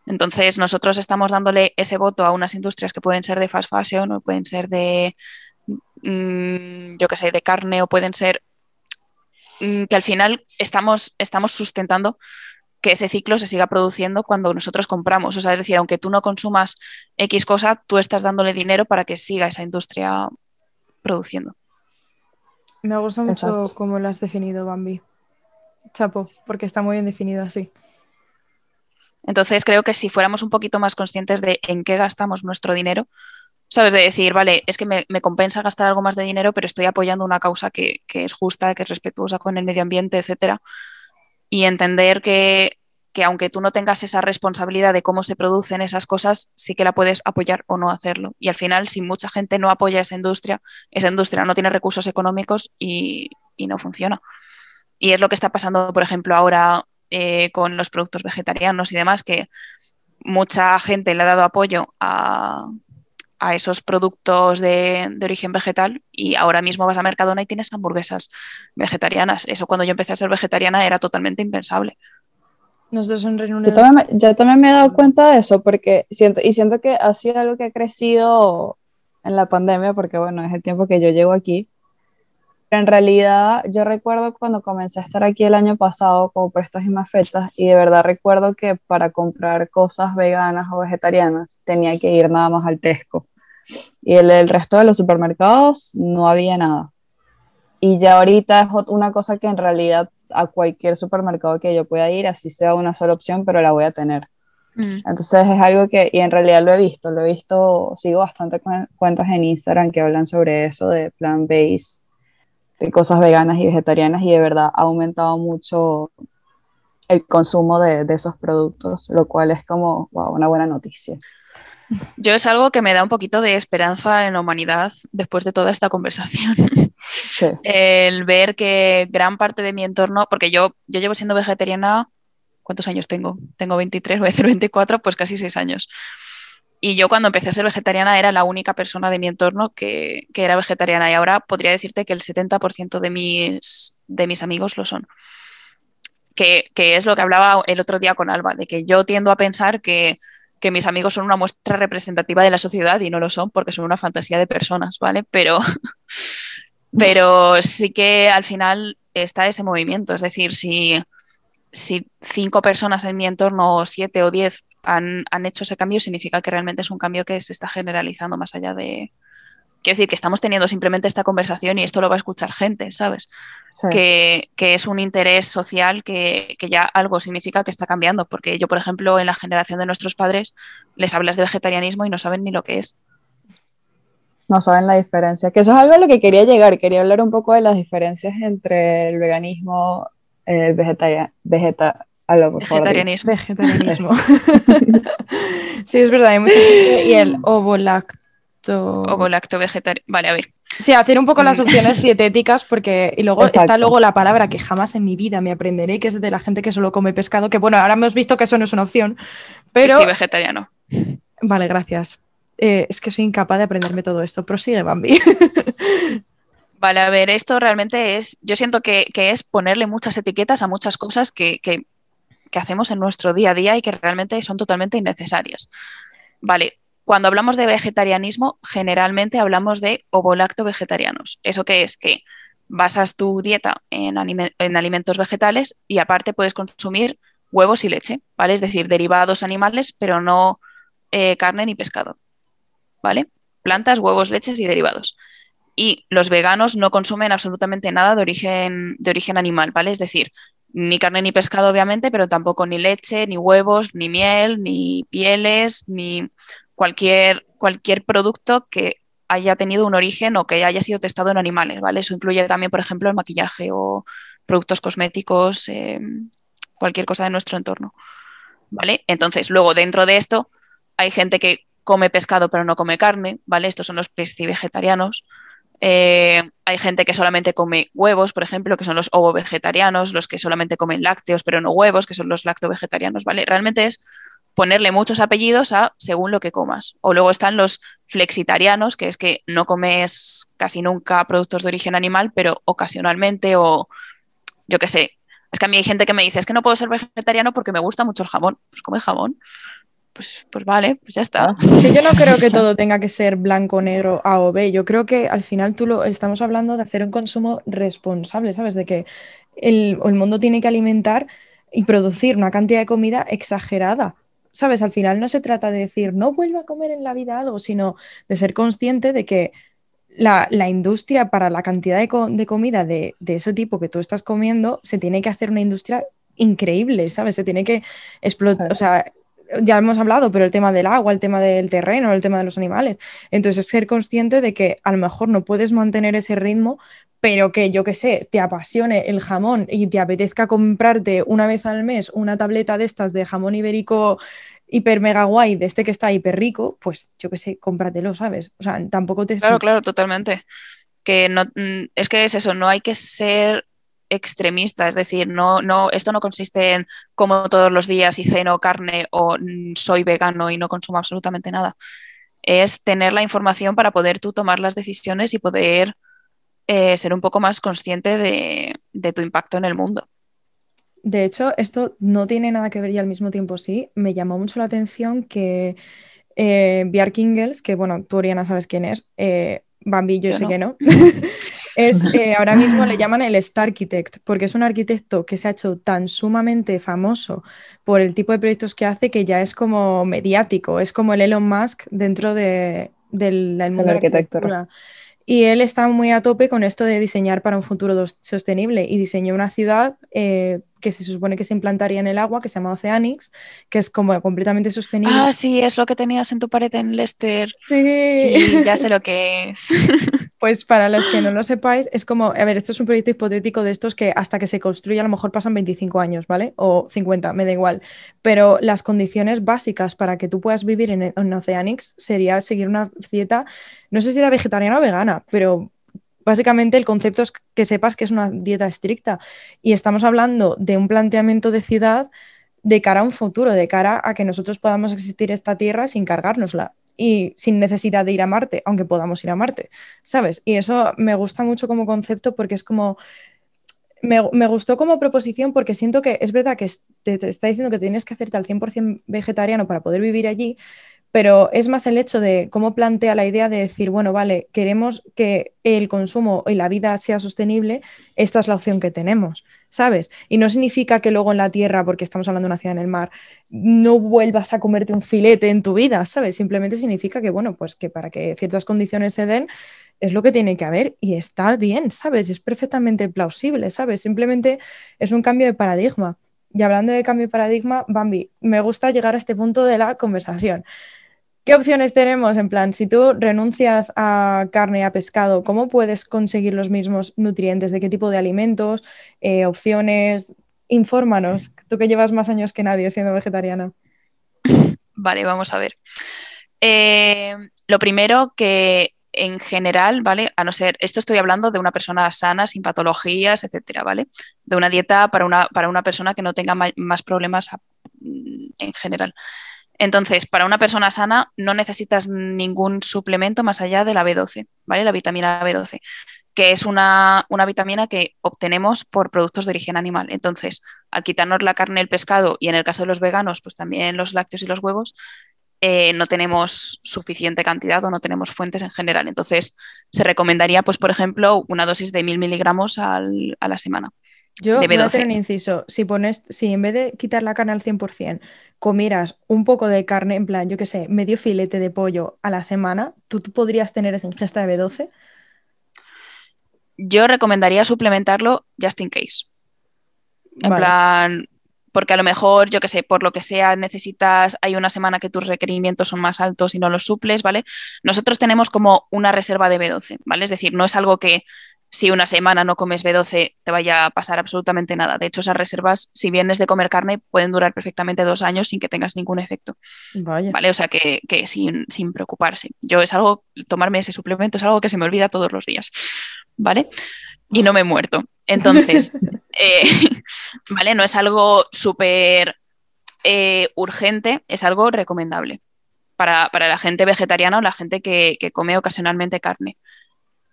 Entonces, nosotros estamos dándole ese voto a unas industrias que pueden ser de fast fashion o pueden ser de, mm, yo qué sé, de carne o pueden ser mm, que al final estamos, estamos sustentando que ese ciclo se siga produciendo cuando nosotros compramos. O sea, es decir, aunque tú no consumas X cosa, tú estás dándole dinero para que siga esa industria produciendo. Me gusta mucho cómo lo has definido, Bambi. Chapo, porque está muy bien definido así. Entonces creo que si fuéramos un poquito más conscientes de en qué gastamos nuestro dinero, sabes, de decir, vale, es que me, compensa gastar algo más de dinero, pero estoy apoyando una causa que, es justa, que es respetuosa con el medio ambiente, etcétera. Y entender que, aunque tú no tengas esa responsabilidad de cómo se producen esas cosas, sí que la puedes apoyar o no hacerlo. Y al final, si mucha gente no apoya esa industria, esa industria no tiene recursos económicos y, y no funciona. Y es lo que está pasando, por ejemplo, ahora eh, con los productos vegetarianos y demás, que mucha gente le ha dado apoyo a, esos productos de, origen vegetal y ahora mismo vas a Mercadona y tienes hamburguesas vegetarianas. Eso cuando yo empecé a ser vegetariana era totalmente impensable. Nosotros en Yo también, yo también me he dado cuenta de eso porque siento, y siento que ha sido algo que ha crecido en la pandemia porque bueno, es el tiempo que yo llego aquí en realidad yo recuerdo cuando comencé a estar aquí el año pasado, como por estas mismas fechas, y de verdad recuerdo que para comprar cosas veganas o vegetarianas tenía que ir nada más al Tesco. Y el, el resto de los supermercados no había nada. Y ya ahorita es una cosa que en realidad a cualquier supermercado que yo pueda ir, así sea una sola opción, pero la voy a tener. Mm. Entonces es algo que, y en realidad lo he visto, lo he visto, sigo bastante cuentas en Instagram que hablan sobre eso de plant-based de cosas veganas y vegetarianas y de verdad ha aumentado mucho el consumo de, esos productos, lo cual es como una buena noticia. Yo es algo que me da un poquito de esperanza en la humanidad después de toda esta conversación. <laughs> El ver que gran parte de mi entorno, porque yo, yo llevo siendo vegetariana, ¿cuántos años tengo? Tengo 23, voy a decir 24, pues casi 6 años. Y yo cuando empecé a ser vegetariana era la única persona de mi entorno que, era vegetariana y ahora podría decirte que el 70% de mis, de mis amigos lo son. Que, es lo que hablaba el otro día con Alba, de que yo tiendo a pensar que, mis amigos son una muestra representativa de la sociedad y no lo son porque son una fantasía de personas, ¿vale? Pero, <laughs> pero sí que al final está ese movimiento, es decir, si, si cinco personas en mi entorno, o siete o diez, han, hecho ese cambio, significa que realmente es un cambio que se está generalizando más allá de... Quiero decir que estamos teniendo simplemente esta conversación y esto lo va a escuchar gente, ¿sabes? Que, es un interés social que, ya algo significa que está cambiando, porque yo, por ejemplo, en la generación de nuestros padres les hablas de vegetarianismo y no saben ni lo que es. No saben la diferencia, que eso es algo a lo que quería llegar, quería hablar un poco de las diferencias entre el veganismo, el vegetarianismo, vegeta Vegetarianismo. Vegetarianismo. <laughs> <laughs> sí, es verdad, hay mucha gente. Y el <clears throat> ovolacto. Ovolacto vegetariano. Vale, a ver. Sí, hacer un poco las mm. opciones dietéticas porque y luego está luego la palabra que jamás en mi vida me aprenderé, que es de la gente que solo come pescado, que bueno, ahora hemos visto que eso no es una opción, pero... Sí, vegetariano. Vale, gracias. Eh, es que soy incapaz de aprenderme todo esto. Prosigue, Bambi. <laughs> Vale, a ver, esto realmente es, yo siento que, es ponerle muchas etiquetas a muchas cosas que, que hacemos en nuestro día a día y que realmente son totalmente innecesarias. Vale, cuando hablamos de vegetarianismo, generalmente hablamos de ovolacto vegetarianos. ¿Eso qué es? Que basas tu dieta en, alimentos vegetales y aparte puedes consumir huevos y leche, ¿vale? Es decir, derivados animales, pero no eh, carne ni pescado, ¿vale? Plantas, huevos, leches y derivados. Y los veganos no consumen absolutamente nada de origen, de origen animal, ¿vale? Es decir, ni carne ni pescado, obviamente, pero tampoco ni leche, ni huevos, ni miel, ni pieles, ni cualquier, cualquier producto que haya tenido un origen o que haya sido testado en animales, ¿vale? Eso incluye también, por ejemplo, el maquillaje o productos cosméticos, eh, cualquier cosa de nuestro entorno, ¿vale? Entonces, luego dentro de esto hay gente que come pescado pero no come carne, ¿vale? Estos son los vegetarianos. Eh, hay gente que solamente come huevos, por ejemplo, que son los ovo-vegetarianos, los que solamente comen lácteos pero no huevos, que son los lacto-vegetarianos, ¿vale? Realmente es ponerle muchos apellidos a según lo que comas. O luego están los flexitarianos, que es que no comes casi nunca productos de origen animal, pero ocasionalmente o yo qué sé. Es que a mí hay gente que me dice, es que no puedo ser vegetariano porque me gusta mucho el jamón. Pues come jamón. Pues, pues vale, pues ya está. Ah. <laughs> yo no creo que todo tenga que ser blanco, negro, A o B. Yo creo que al final tú lo estamos hablando de hacer un consumo responsable, ¿sabes? De que el, el mundo tiene que alimentar y producir una cantidad de comida exagerada ¿sabes? Al final no se trata de decir no vuelva a comer en la vida algo, sino de ser consciente de que la, industria para la cantidad de, comida de, ese tipo que tú estás comiendo, se tiene que hacer una industria increíble, ¿sabes? Se tiene que explotar, o sea, ya hemos hablado, pero el tema del agua, el tema del terreno, el tema de los animales. Entonces, es ser consciente de que a lo mejor no puedes mantener ese ritmo, pero que yo que sé, te apasione el jamón y te apetezca comprarte una vez al mes una tableta de estas de jamón ibérico hiper mega guay, de este que está hiper rico, pues yo que sé, cómpratelo, ¿sabes? O sea, tampoco te... Claro, claro, totalmente. Que no, mm, es que es eso, no hay que ser extremista, es decir, no, no, esto no consiste en como todos los días y ceno carne o mm, soy vegano y no consumo absolutamente nada. Es tener la información para poder tú tomar las decisiones y poder eh, ser un poco más consciente de, tu impacto en el mundo. De hecho, esto no tiene nada que ver y al mismo tiempo sí. Me llamó mucho la atención que eh, Bjark Ingels, que bueno, tú Oriana sabes quién es, eh, Bambi yo, sé que no, <laughs> <laughs> es eh, ahora mismo le llaman el Star Architect, porque es un arquitecto que se ha hecho tan sumamente famoso por el tipo de proyectos que hace que ya es como mediático, es como el Elon Musk dentro de, del, mundo de la arquitectura. Y él está muy a tope con esto de diseñar para un futuro sostenible y diseñó una ciudad eh, que se supone que se implantaría en el agua, que se llama Oceanics, que es como completamente sostenible. Ah, sí, es lo que tenías en tu pared en Leicester. Sí, sí ya sé lo que es. <laughs> Pues para los que no lo sepáis, es como, a ver, esto es un proyecto hipotético de estos que hasta que se construya a lo mejor pasan 25 años, ¿vale? O 50, me da igual. Pero las condiciones básicas para que tú puedas vivir en, en Oceanics sería seguir una dieta, no sé si era vegetariana o vegana, pero básicamente el concepto es que sepas que es una dieta estricta. Y estamos hablando de un planteamiento de ciudad de cara a un futuro, de cara a que nosotros podamos existir esta tierra sin cargárnosla y sin necesidad de ir a Marte, aunque podamos ir a Marte, ¿sabes? Y eso me gusta mucho como concepto porque es como... Me, gustó como proposición porque siento que es verdad que te, está diciendo que tienes que hacerte al 100% vegetariano para poder vivir allí, pero es más el hecho de cómo plantea la idea de decir, bueno, vale, queremos que el consumo y la vida sea sostenible, esta es la opción que tenemos, ¿sabes? Y no significa que luego en la tierra, porque estamos hablando de una ciudad en el mar, no vuelvas a comerte un filete en tu vida, ¿sabes? Simplemente significa que, bueno, pues que para que ciertas condiciones se den, es lo que tiene que haber y está bien, ¿sabes? Es perfectamente plausible, ¿sabes? Simplemente es un cambio de paradigma. Y hablando de cambio de paradigma, Bambi, me gusta llegar a este punto de la conversación. ¿Qué opciones tenemos? En plan, si tú renuncias a carne y a pescado, ¿cómo puedes conseguir los mismos nutrientes? ¿De qué tipo de alimentos? Eh, ¿Opciones? Infórmanos, tú que llevas más años que nadie siendo vegetariana. Vale, vamos a ver. Eh, lo primero que en general, ¿vale? A no ser, esto estoy hablando de una persona sana, sin patologías, etcétera, ¿vale? De una dieta para una, para una persona que no tenga más problemas en general. Entonces, para una persona sana no necesitas ningún suplemento más allá de la B12, ¿vale? La vitamina B12, que es una, vitamina que obtenemos por productos de origen animal. Entonces, al quitarnos la carne, el pescado y en el caso de los veganos, pues también los lácteos y los huevos, eh, no tenemos suficiente cantidad o no tenemos fuentes en general. Entonces, se recomendaría, pues, por ejemplo, una dosis de 1000 miligramos a la semana. Yo voy a hacer un inciso. Si pones, si en vez de quitar la carne al 100%, comieras un poco de carne, en plan, yo qué sé, medio filete de pollo a la semana, ¿tú, podrías tener esa ingesta de B12? Yo recomendaría suplementarlo just in case. En plan, porque a lo mejor, yo qué sé, por lo que sea, necesitas, hay una semana que tus requerimientos son más altos y no los suples, ¿vale? Nosotros tenemos como una reserva de B12, ¿vale? Es decir, no es algo que si una semana no comes B12 te vaya a pasar absolutamente nada. De hecho, esas reservas, si vienes de comer carne, pueden durar perfectamente dos años sin que tengas ningún efecto. Vaya. ¿Vale? O sea que, sin, sin, preocuparse. Yo es algo, tomarme ese suplemento es algo que se me olvida todos los días. ¿Vale? Y no me he muerto. Entonces, <laughs> eh, <laughs> ¿vale? No es algo súper eh, urgente, es algo recomendable para, la gente vegetariana o la gente que come ocasionalmente carne.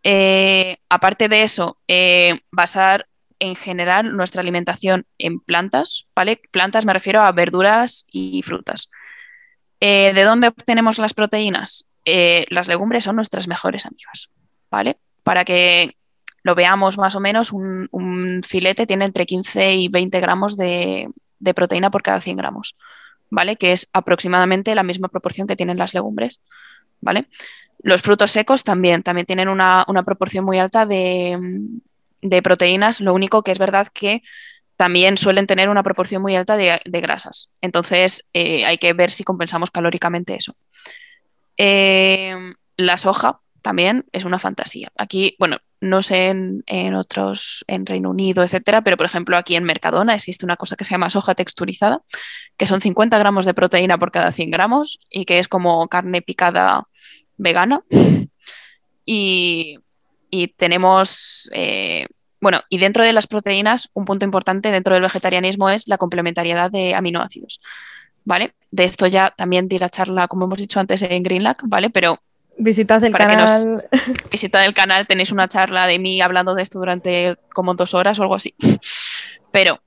Eh, aparte de eso, eh, basar en general nuestra alimentación en plantas, ¿vale? Plantas me refiero a verduras y frutas. Eh, ¿De dónde obtenemos las proteínas? las legumbres son nuestras mejores amigas, ¿vale? Para que lo veamos más o menos, un, filete tiene entre 15 y 20 gramos de, de, proteína por cada 100 gramos, ¿vale? Que es aproximadamente la misma proporción que tienen las legumbres, ¿vale? Los frutos secos también, también tienen una, proporción muy alta de, proteínas, lo único que es verdad que también suelen tener una proporción muy alta de, grasas. Entonces eh, hay que ver si compensamos calóricamente eso. Eh, la soja también es una fantasía. Aquí, bueno, no sé en, otros, en Reino Unido, etcétera, pero por ejemplo aquí en Mercadona existe una cosa que se llama soja texturizada, que son 50 gramos de proteína por cada 100 gramos y que es como carne picada vegana. Y, tenemos, eh, bueno, y dentro de las proteínas, un punto importante dentro del vegetarianismo es la complementariedad de aminoácidos. ¿Vale? De esto ya también di la charla, como hemos dicho antes, en Greenlack, ¿vale? Pero Visitad el canal. <laughs> visitad el canal, tenéis una charla de mí hablando de esto durante como dos horas o algo así. <laughs> Pero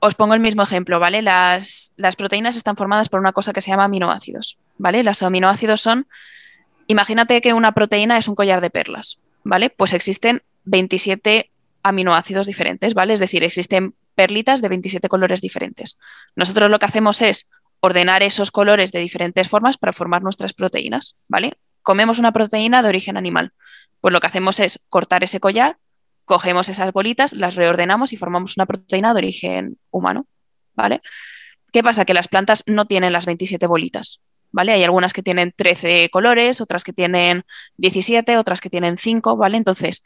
os pongo el mismo ejemplo, ¿vale? Las, las proteínas están formadas por una cosa que se llama aminoácidos, ¿vale? Los aminoácidos son Imagínate que una proteína es un collar de perlas, ¿vale? Pues existen 27 aminoácidos diferentes, ¿vale? Es decir, existen perlitas de 27 colores diferentes. Nosotros lo que hacemos es ordenar esos colores de diferentes formas para formar nuestras proteínas, ¿vale? Comemos una proteína de origen animal. Pues lo que hacemos es cortar ese collar, cogemos esas bolitas, las reordenamos y formamos una proteína de origen humano, ¿vale? ¿Qué pasa? Que las plantas no tienen las 27 bolitas, ¿vale? Hay algunas que tienen 13 colores, otras que tienen 17, otras que tienen 5, ¿vale? Entonces,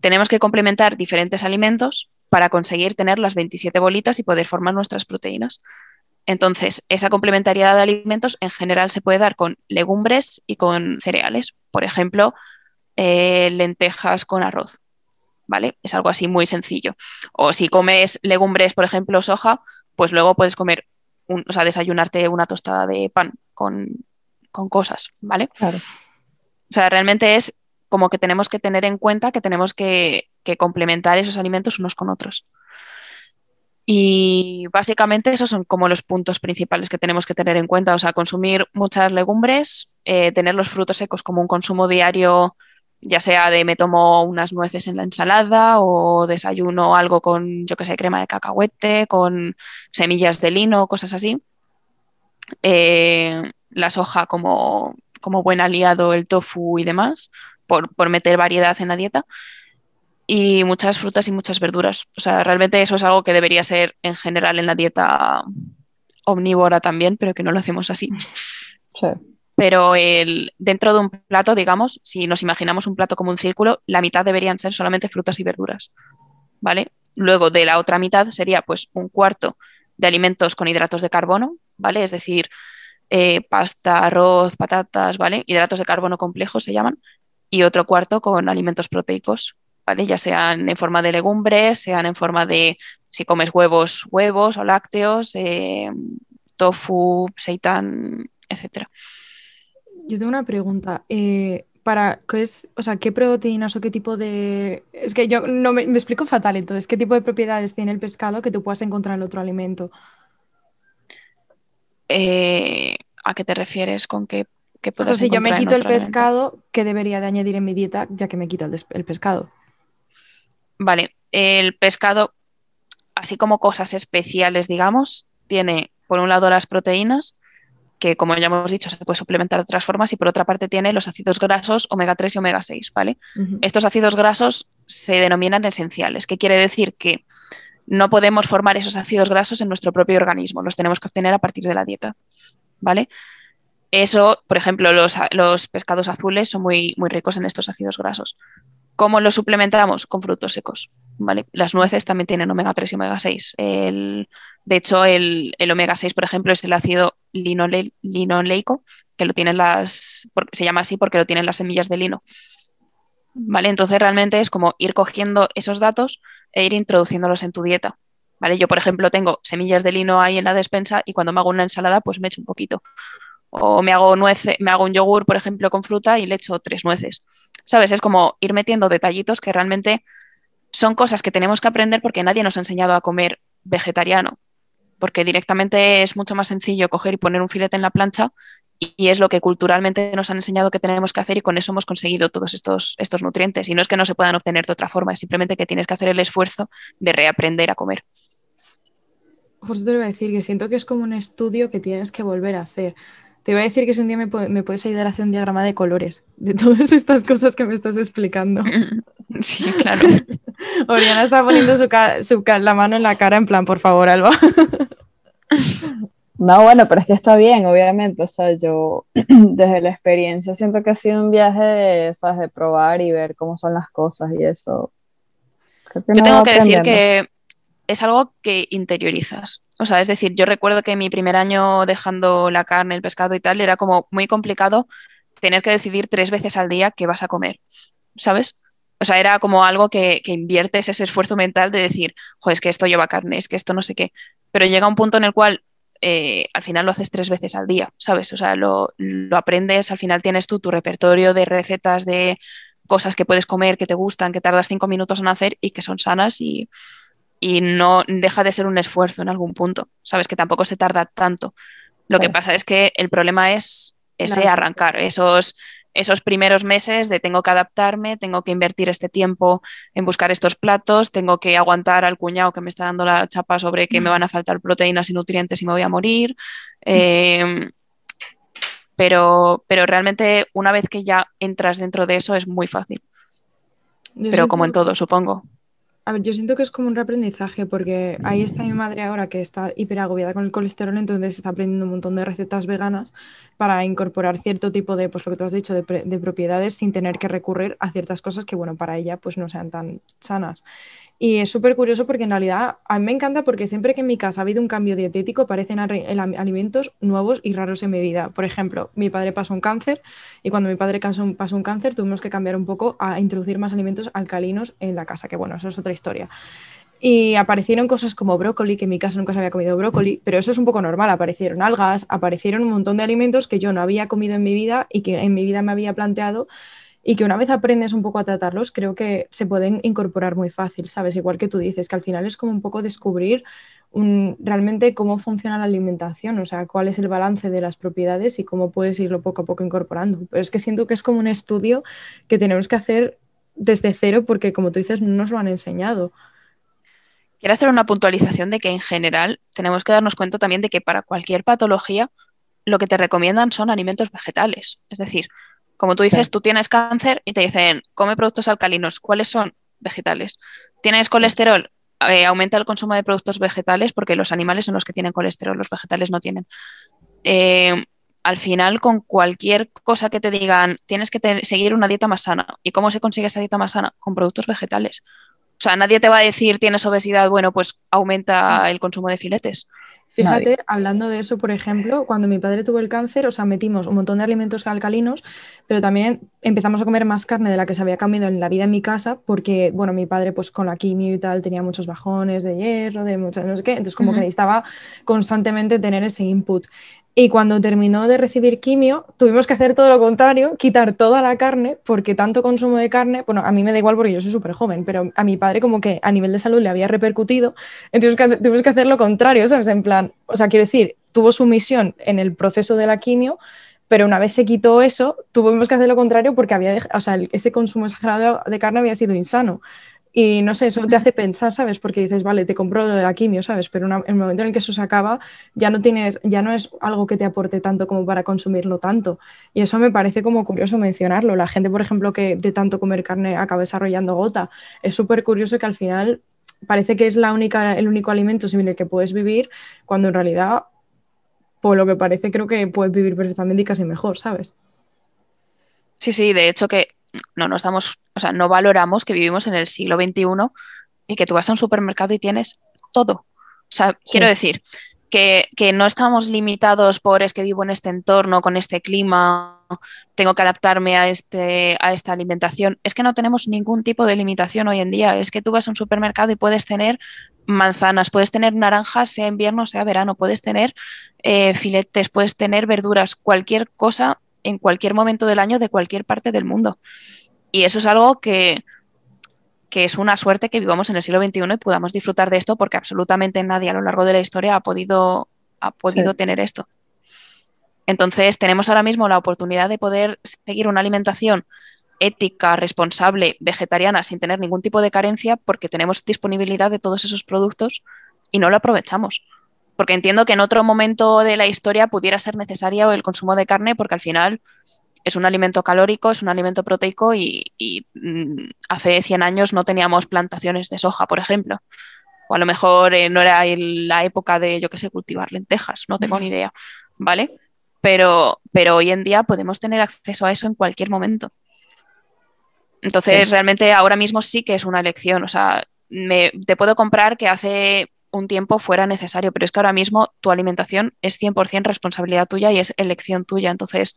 tenemos que complementar diferentes alimentos para conseguir tener las 27 bolitas y poder formar nuestras proteínas. Entonces, esa complementariedad de alimentos en general se puede dar con legumbres y con cereales. Por ejemplo, eh, lentejas con arroz. ¿Vale? Es algo así muy sencillo. O si comes legumbres, por ejemplo, soja, pues luego puedes comer, o sea, desayunarte una tostada de pan con, cosas, ¿vale? Claro. O sea, realmente es como que tenemos que tener en cuenta que tenemos que, complementar esos alimentos unos con otros. Y básicamente esos son como los puntos principales que tenemos que tener en cuenta. O sea, consumir muchas legumbres, eh, tener los frutos secos como un consumo diario, ya sea de me tomo unas nueces en la ensalada o desayuno algo con, yo que sé, crema de cacahuete, con semillas de lino, cosas así. Eh, la soja como, como, buen aliado, el tofu y demás, por, meter variedad en la dieta. Y muchas frutas y muchas verduras. O sea, realmente eso es algo que debería ser en general en la dieta omnívora también, pero que no lo hacemos así. Pero el, dentro de un plato, digamos, si nos imaginamos un plato como un círculo, la mitad deberían ser solamente frutas y verduras. ¿Vale? Luego de la otra mitad sería pues un cuarto de alimentos con hidratos de carbono, ¿vale? Es decir, eh, pasta, arroz, patatas, ¿vale? Hidratos de carbono complejos se llaman. Y otro cuarto con alimentos proteicos, ¿vale? Ya sean en forma de legumbres, sean en forma de, si comes huevos, huevos o lácteos, eh, tofu, seitan, etc. Yo tengo una pregunta. Eh, para qué es, o sea, qué proteínas o qué tipo de. Es que yo no me, me, explico fatal, entonces, ¿qué tipo de propiedades tiene el pescado que tú puedas encontrar en otro alimento? Eh, a qué te refieres con que, que O sea, si yo me quito el pescado, ¿qué debería de añadir en mi dieta ya que me quito el, el pescado? Vale, el pescado, así como cosas especiales, digamos, tiene por un lado las proteínas, que como ya hemos dicho se puede suplementar de otras formas, y por otra parte tiene los ácidos grasos omega 3 y omega 6, ¿vale? Estos ácidos grasos se denominan esenciales, que quiere decir que no podemos formar esos ácidos grasos en nuestro propio organismo, los tenemos que obtener a partir de la dieta, ¿vale? Eso, por ejemplo, los, pescados azules son muy, muy ricos en estos ácidos grasos. ¿Cómo los suplementamos? Con frutos secos. ¿vale? Las nueces también tienen omega 3 y omega 6. El, de hecho, el, omega 6, por ejemplo, es el ácido linoleico, que lo tienen las. se llama así porque lo tienen las semillas de lino. ¿Vale? Entonces realmente es como ir cogiendo esos datos e ir introduciéndolos en tu dieta. ¿Vale? Yo, por ejemplo, tengo semillas de lino ahí en la despensa y cuando me hago una ensalada, pues me echo un poquito. O me hago, nuece, me hago un yogur, por ejemplo, con fruta y le echo tres nueces. ¿Sabes? Es como ir metiendo detallitos que realmente son cosas que tenemos que aprender porque nadie nos ha enseñado a comer vegetariano. Porque directamente es mucho más sencillo coger y poner un filete en la plancha y es lo que culturalmente nos han enseñado que tenemos que hacer y con eso hemos conseguido todos estos, estos nutrientes. Y no es que no se puedan obtener de otra forma, es simplemente que tienes que hacer el esfuerzo de reaprender a comer. Justo te iba a decir que siento que es como un estudio que tienes que volver a hacer. Te iba a deccer que si un día me, puedes ayudar a hacer un diagrama de colores de <laughs> todas estas cosas que me estás explicando. <laughs> Sí, claro. <laughs> Oriana está poniendo su, la mano en la cara en plan, por favor, Alba. No, bueno, pero es que está bien, obviamente. O sea, yo <clears throat> desde la experiencia siento que ha sido un viaje de, ¿sabes? de probar y ver cómo son las cosas y eso. yo tengo que decir que es algo que interiorizas. O sea, es decir, yo recuerdo que mi primer año dejando la carne, el pescado y tal, era como muy complicado tener que decidir tres veces al día qué vas a comer, ¿sabes? O sea, era como algo que, que inviertes ese esfuerzo mental de decir, joder, es que esto lleva carne, es que esto no sé qué. Pero llega un punto en el cual eh, al final lo haces tres veces al día, ¿sabes? O sea, lo, lo, aprendes, al final tienes tú tu repertorio de recetas, de cosas que puedes comer, que te gustan, que tardas cinco minutos en hacer y que son sanas y, y no deja de ser un esfuerzo en algún punto, sabes que tampoco se tarda tanto. Lo que pasa es que el problema es ese arrancar, esos, esos primeros meses de tengo que adaptarme, tengo que invertir este tiempo en buscar estos platos, tengo que aguantar al cuñado que me está dando la chapa sobre que me van a <laughs> faltar proteínas y nutrientes y me voy a morir. Em, pero, pero realmente una vez que ya entras dentro de eso es muy fácil. pero como en todo, supongo. A ver, yo siento que es como un reaprendizaje, porque ahí está mi madre ahora que está hiper agobiada con el colesterol, entonces está aprendiendo un montón de recetas veganas para incorporar cierto tipo de, pues lo que tú has dicho, de, de propiedades sin tener que recurrir a ciertas cosas que, bueno, para ella pues no sean tan sanas. Y es súper curioso porque en realidad a mí me encanta porque siempre que en mi casa ha habido un cambio dietético aparecen alimentos nuevos y raros en mi vida. Por ejemplo, mi padre pasó un cáncer y cuando mi padre pasó un cáncer tuvimos que cambiar un poco a introducir más alimentos alcalinos en la casa, que bueno, eso es otra historia. Y aparecieron cosas como brócoli, que en mi casa nunca se había comido brócoli, pero eso es un poco normal. Aparecieron algas, aparecieron un montón de alimentos que yo no había comido en mi vida y que en mi vida me había planteado y que una vez aprendes un poco a tratarlos, creo que se pueden incorporar muy fácil, ¿sabes? Igual que tú dices, que al final es como un poco descubrir realmente cómo funciona la alimentación, o sea, cuál es el balance de las propiedades y cómo puedes irlo poco a poco incorporando. Pero es que siento que es como un estudio que tenemos que hacer desde cero porque, como tú dices, no nos lo han enseñado. Quiero hacer una puntualización de que en general tenemos que darnos cuenta también de que para cualquier patología lo que te recomiendan son alimentos vegetales. Es decir, como tú dices, tú tienes cáncer y te dicen, come productos alcalinos. ¿Cuáles son? Vegetales. ¿Tienes colesterol? Eh, aumenta el consumo de productos vegetales porque los animales son los que tienen colesterol, los vegetales no tienen. Eh, al final, con cualquier cosa que te digan, tienes que seguir una dieta más sana. ¿Y cómo se consigue esa dieta más sana? Con productos vegetales. O sea, nadie te va a decir, tienes obesidad, bueno, pues aumenta el consumo de filetes. Fíjate, hablando de eso, por ejemplo, cuando mi padre tuvo el cáncer, o sea, metimos un montón de alimentos alcalinos, pero también empezamos a comer más carne de la que se había comido en la vida en mi casa, porque, bueno, mi padre, pues con la quimio y tal, tenía muchos bajones de hierro, de muchas, no sé qué, entonces como que necesitaba constantemente tener ese input. Y cuando terminó de recibir quimio, tuvimos que hacer todo lo contrario, quitar toda la carne, porque tanto consumo de carne, bueno, a mí me da igual porque yo soy súper joven, pero a mi padre como que a nivel de salud le había repercutido, entonces tuvimos que hacer lo contrario, ¿sabes? En plan, o sea, quiero decir, tuvo su misión en el proceso de la quimio, pero una vez se quitó eso, tuvimos que hacer lo contrario porque había, o sea, ese consumo exagerado de carne había sido insano. Y no sé, eso te hace pensar, ¿sabes? Porque dices, vale, te compro lo de la quimio, ¿sabes? Pero en el momento en el que eso se acaba, ya no tienes, ya no es algo que te aporte tanto como para consumirlo tanto. Y eso me parece como curioso mencionarlo. La gente, por ejemplo, que de tanto comer carne acaba desarrollando gota. Es súper curioso que al final parece que es la única, el único alimento sin el que puedes vivir, cuando en realidad por lo que parece creo que puedes vivir perfectamente y casi mejor, ¿sabes? Sí, sí, de hecho que no nos damos, o sea, no valoramos que vivimos en el siglo XXI y que tú vas a un supermercado y tienes todo. O sea, quiero decir que, que, no estamos limitados por es que vivo en este entorno, con este clima, tengo que adaptarme a, este, a esta alimentación. Es que no tenemos ningún tipo de limitación hoy en día. Es que tú vas a un supermercado y puedes tener manzanas, puedes tener naranjas, sea invierno, sea verano, puedes tener eh, filetes, puedes tener verduras, cualquier cosa en cualquier momento del año de cualquier parte del mundo. Y eso es algo que, que es una suerte que vivamos en el siglo XXI y podamos disfrutar de esto porque absolutamente nadie a lo largo de la historia ha podido, ha podido tener esto. Entonces tenemos ahora mismo la oportunidad de poder seguir una alimentación ética, responsable, vegetariana, sin tener ningún tipo de carencia, porque tenemos disponibilidad de todos esos productos y no lo aprovechamos. Porque entiendo que en otro momento de la historia pudiera ser necesario el consumo de carne, porque al final es un alimento calórico, es un alimento proteico y, mm, hace 100 años no teníamos plantaciones de soja, por ejemplo. O a lo mejor eh, no era la época de, yo qué sé, cultivar lentejas, no tengo ni <laughs> idea, ¿vale? Pero, pero hoy en día podemos tener acceso a eso en cualquier momento. Entonces, realmente ahora mismo sí que es una elección. O sea, te puedo comprar que hace un tiempo fuera necesario, pero es que ahora mismo tu alimentación es 100% responsabilidad tuya y es elección tuya. Entonces,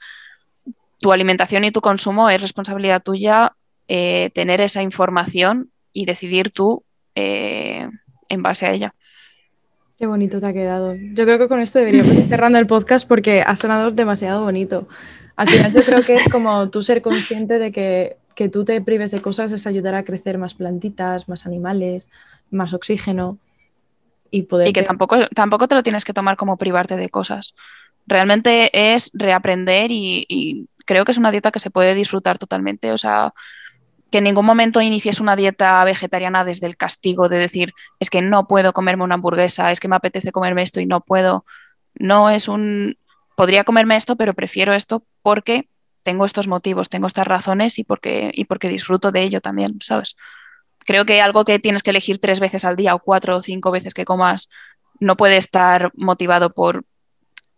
tu alimentación y tu consumo es responsabilidad tuya eh, tener esa información y decidir tú eh, en base a ella. Qué bonito te ha quedado. Yo creo que con esto deberíamos ir cerrando el podcast porque ha sonado demasiado bonito. Al final yo creo que es como tú ser consciente de que que tú te prives de cosas es ayudar a crecer más plantitas, más animales, más oxígeno y poder... Y que tampoco, tampoco te lo tienes que tomar como privarte de cosas. Realmente es reaprender y, creo que es una dieta que se puede disfrutar totalmente. O sea, que en ningún momento inicies una dieta vegetariana desde el castigo de decir, es que no puedo comerme una hamburguesa, es que me apetece comerme esto y no puedo. No es un, podría comerme esto, pero prefiero esto porque tengo estos motivos, tengo estas razones y porque, y porque disfruto de ello también, ¿sabes? Creo que algo que tienes que elegir tres veces al día o cuatro o cinco veces que comas no puede estar motivado por, o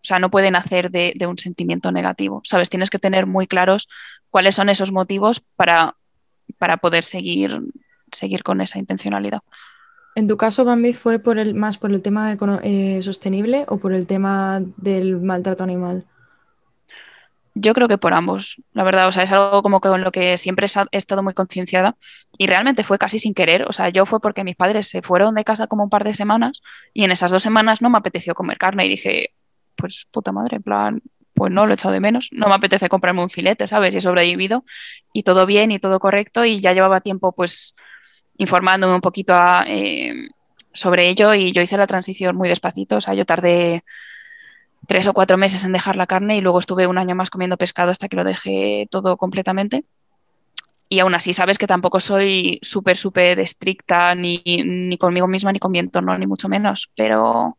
sea, no puede nacer de, un sentimiento negativo, ¿sabes? Tienes que tener muy claros cuáles son esos motivos para, para poder seguir, seguir con esa intencionalidad. En tu caso, Bambi, ¿fue por el, más por el tema eh, sostenible o por el tema del maltrato animal? Yo creo que por ambos, la verdad, o sea, es algo como con lo que siempre he estado muy concienciada y realmente fue casi sin querer, o sea, yo fue porque mis padres se fueron de casa como un par de semanas y en esas dos semanas no me apeteció comer carne y dije, pues puta madre, en plan, pues no, lo he echado de menos, no me apetece comprarme un filete, ¿sabes? Y he sobrevivido y todo bien y todo correcto y ya llevaba tiempo pues informándome un poquito eh, sobre ello y yo hice la transición muy despacito, o sea, yo tardé tres o cuatro meses en dejar la carne y luego estuve un año más comiendo pescado hasta que lo dejé todo completamente. Y aún así, sabes que tampoco soy súper, súper estricta ni, ni, conmigo misma, ni con mi entorno, ni mucho menos, pero,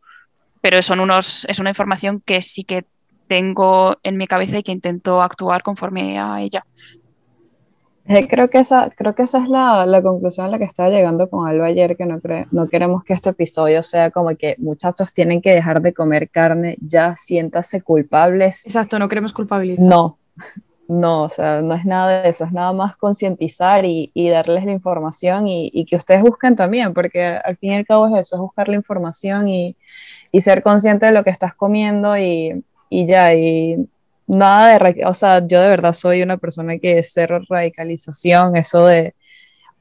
pero son unos, es una información que sí que tengo en mi cabeza y que intento actuar conforme a ella. Eh, creo, que esa, creo que esa es la, la, conclusión a la que estaba llegando con Alba ayer, que no, no queremos que este episodio sea como que muchachos tienen que dejar de comer carne, ya siéntase culpables. Exacto, no queremos culpabilizar. No, no, o sea, no es nada de eso, es nada más concientizar y, y, darles la información y, y, que ustedes busquen también, porque al fin y al cabo es eso, es buscar la información y, y ser consciente de lo que estás comiendo y, y ya, y nada de, o sea, yo de verdad soy una persona que es cero radicalización, eso de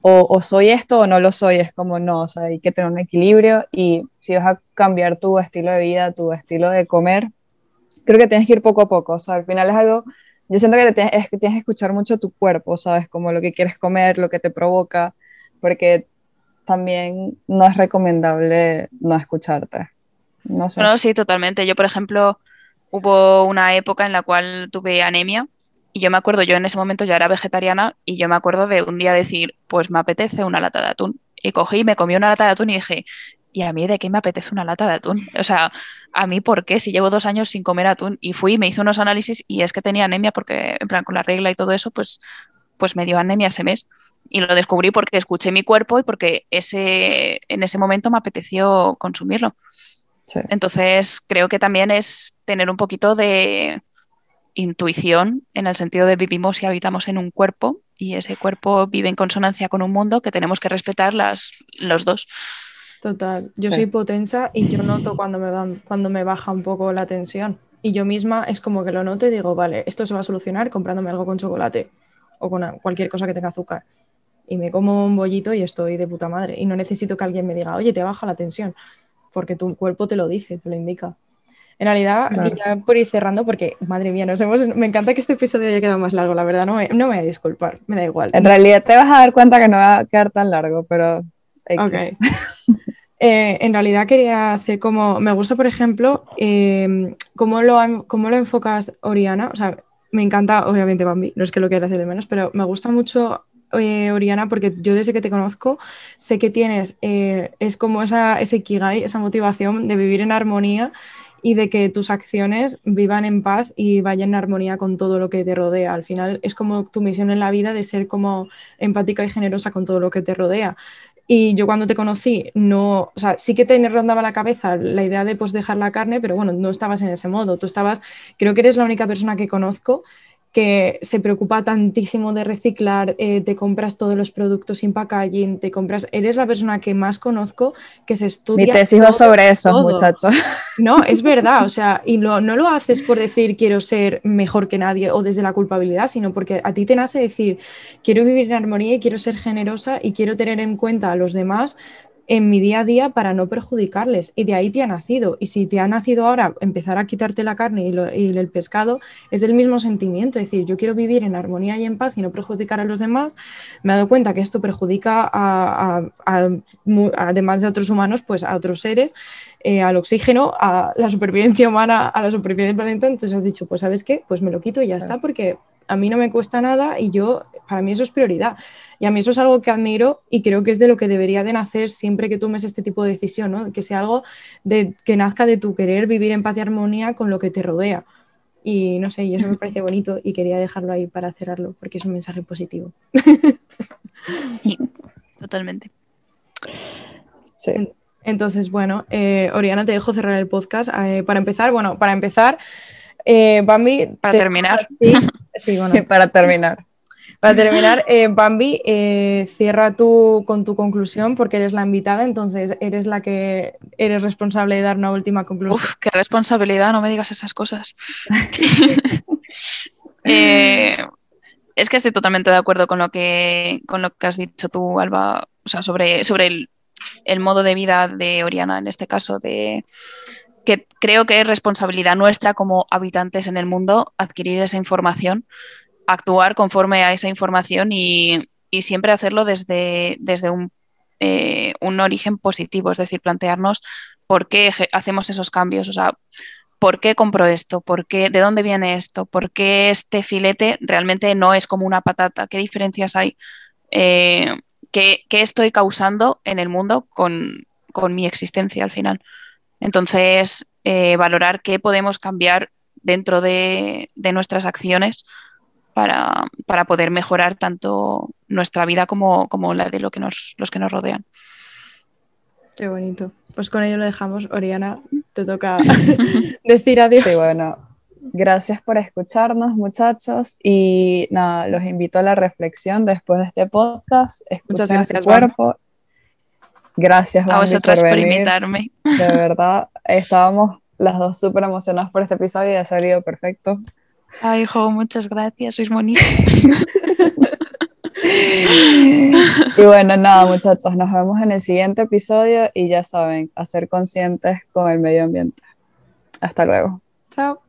o, soy esto o no lo soy, es como no, o sea, hay que tener un equilibrio y si vas a cambiar tu estilo de vida, tu estilo de comer, creo que tienes que ir poco a poco, o sea, al final es algo, yo siento que, tienes, es que tienes que escuchar mucho tu cuerpo, ¿sabes? Como lo que quieres comer, lo que te provoca, porque también no es recomendable no escucharte. No sé. No, sí, totalmente. Yo, por ejemplo, hubo una época en la cual tuve anemia y yo me acuerdo, yo en ese momento ya era vegetariana y yo me acuerdo de un día decir, pues me apetece una lata de atún. Y cogí, me comí una lata de atún y dije, ¿y a mí de qué me apetece una lata de atún? O sea, ¿a mí por qué? Si llevo dos años sin comer atún y fui, me hice unos análisis y es que tenía anemia porque, en plan, con la regla y todo eso, pues, pues me dio anemia ese mes. Y lo descubrí porque escuché mi cuerpo y porque ese, en ese momento me apeteció consumirlo. Entonces, creo que también es tener un poquito de intuición en el sentido de vivimos y habitamos en un cuerpo y ese cuerpo vive en consonancia con un mundo que tenemos que respetar las, los dos. Total, yo soy potensa y yo noto cuando me, van, cuando me baja un poco la tensión. Y yo misma es como que lo noto y digo, vale, esto se va a solucionar comprándome algo con chocolate o con cualquier cosa que tenga azúcar. Y me como un bollito y estoy de puta madre. Y no necesito que alguien me diga, oye, te baja la tensión, porque tu cuerpo te lo dice, te lo indica. En realidad, ya por ir cerrando, porque madre mía, nos hemos, me encanta que este episodio haya quedado más largo, la verdad, no me, no me voy a disculpar, me da igual. En realidad te vas a dar cuenta que no va a quedar tan largo, pero Eh, en realidad quería hacer como, me gusta por ejemplo, em, cómo, lo, cómo lo enfocas Oriana, o sea, me encanta obviamente Bambi, no es que lo quiera hacer de menos, pero me gusta mucho eh, Oriana porque yo desde que te conozco sé que tienes, eh, es como esa, ese kigai, esa motivación de vivir en armonía y de que tus acciones vivan en paz y vayan en armonía con todo lo que te rodea. Al final es como tu misión en la vida de ser como empática y generosa con todo lo que te rodea. Y yo cuando te conocí, no, o sea, sí que te rondaba la cabeza la idea de pues dejar la carne, pero bueno, no estabas en ese modo. Tú estabas, creo que eres la única persona que conozco que se preocupa tantísimo de reciclar, eh, te compras todos los productos sin packaging, te compras, eres la persona que más conozco que se estudia. Mi tesis va sobre eso, muchachos. <laughs> No, es verdad, o sea, y no lo haces por decir quiero ser mejor que nadie o desde la culpabilidad, sino porque a ti te nace decir quiero vivir en armonía y quiero ser generosa y quiero tener en cuenta a los demás en mi día a día para no perjudicarles. Y de ahí te ha nacido. Y si te ha nacido ahora empezar a quitarte la carne y, el pescado, es del mismo sentimiento. Es decir, yo quiero vivir en armonía y en paz y no perjudicar a los demás. Me he dado cuenta que esto perjudica a, además de otros humanos, pues a otros seres, eh, al oxígeno, a la supervivencia humana, a la supervivencia del planeta. Entonces has dicho, pues sabes qué, pues me lo quito y ya está, porque a mí no me cuesta nada y yo, para mí eso es prioridad. Y a mí eso es algo que admiro y creo que es de lo que debería de nacer siempre que tomes este tipo de decisión, ¿no? que sea algo de, que nazca de tu querer vivir en paz y armonía con lo que te rodea. Y no sé, y eso me <laughs> parece bonito y quería dejarlo ahí para cerrarlo porque es un mensaje positivo. <laughs> Sí, totalmente. Sí. Entonces, bueno, eh, Oriana, te dejo cerrar el podcast. Eh, para empezar, bueno, para empezar, eh, Bambi. Para terminar. Sí, <laughs> bueno. <laughs> para terminar. Para terminar, eh, Bambi, eh, cierra tú con tu conclusión porque eres la invitada, entonces eres la que eres responsable de dar una última conclusión. Uf, qué responsabilidad, no me digas esas cosas. <laughs> es que estoy totalmente de acuerdo con lo que, con lo que has dicho tú, Alba, o sea, sobre, sobre el, el modo de vida de Oriana, en este caso, de que creo que es responsabilidad nuestra como habitantes en el mundo adquirir esa información, actuar conforme a esa información y, siempre hacerlo desde, desde eh, un, origen positivo, es decir, plantearnos por qué hacemos esos cambios, o sea, por qué compro esto, por qué, de dónde viene esto, por qué este filete realmente no es como una patata, qué diferencias hay, eh, ¿qué, estoy causando en el mundo con, con mi existencia al final. Entonces, eh, valorar qué podemos cambiar dentro de, nuestras acciones para, poder mejorar tanto nuestra vida como, la de lo que nos, los que nos rodean. Qué bonito. Pues con ello lo dejamos. Oriana, te toca <laughs> decir adiós. Sí, bueno. Gracias por escucharnos, muchachos. Y nada, los invito a la reflexión después de este podcast. Escuchen Muchas gracias, su cuerpo. Gracias, a vosotras por, invitarme. De <laughs> verdad, estábamos las dos súper emocionadas por este episodio y ha salido perfecto. Ay, hijo, muchas gracias, sois bonitos. <laughs> y bueno, nada, muchachos, nos vemos en el siguiente episodio y ya saben, a ser conscientes con el medio ambiente. Hasta luego. Chao.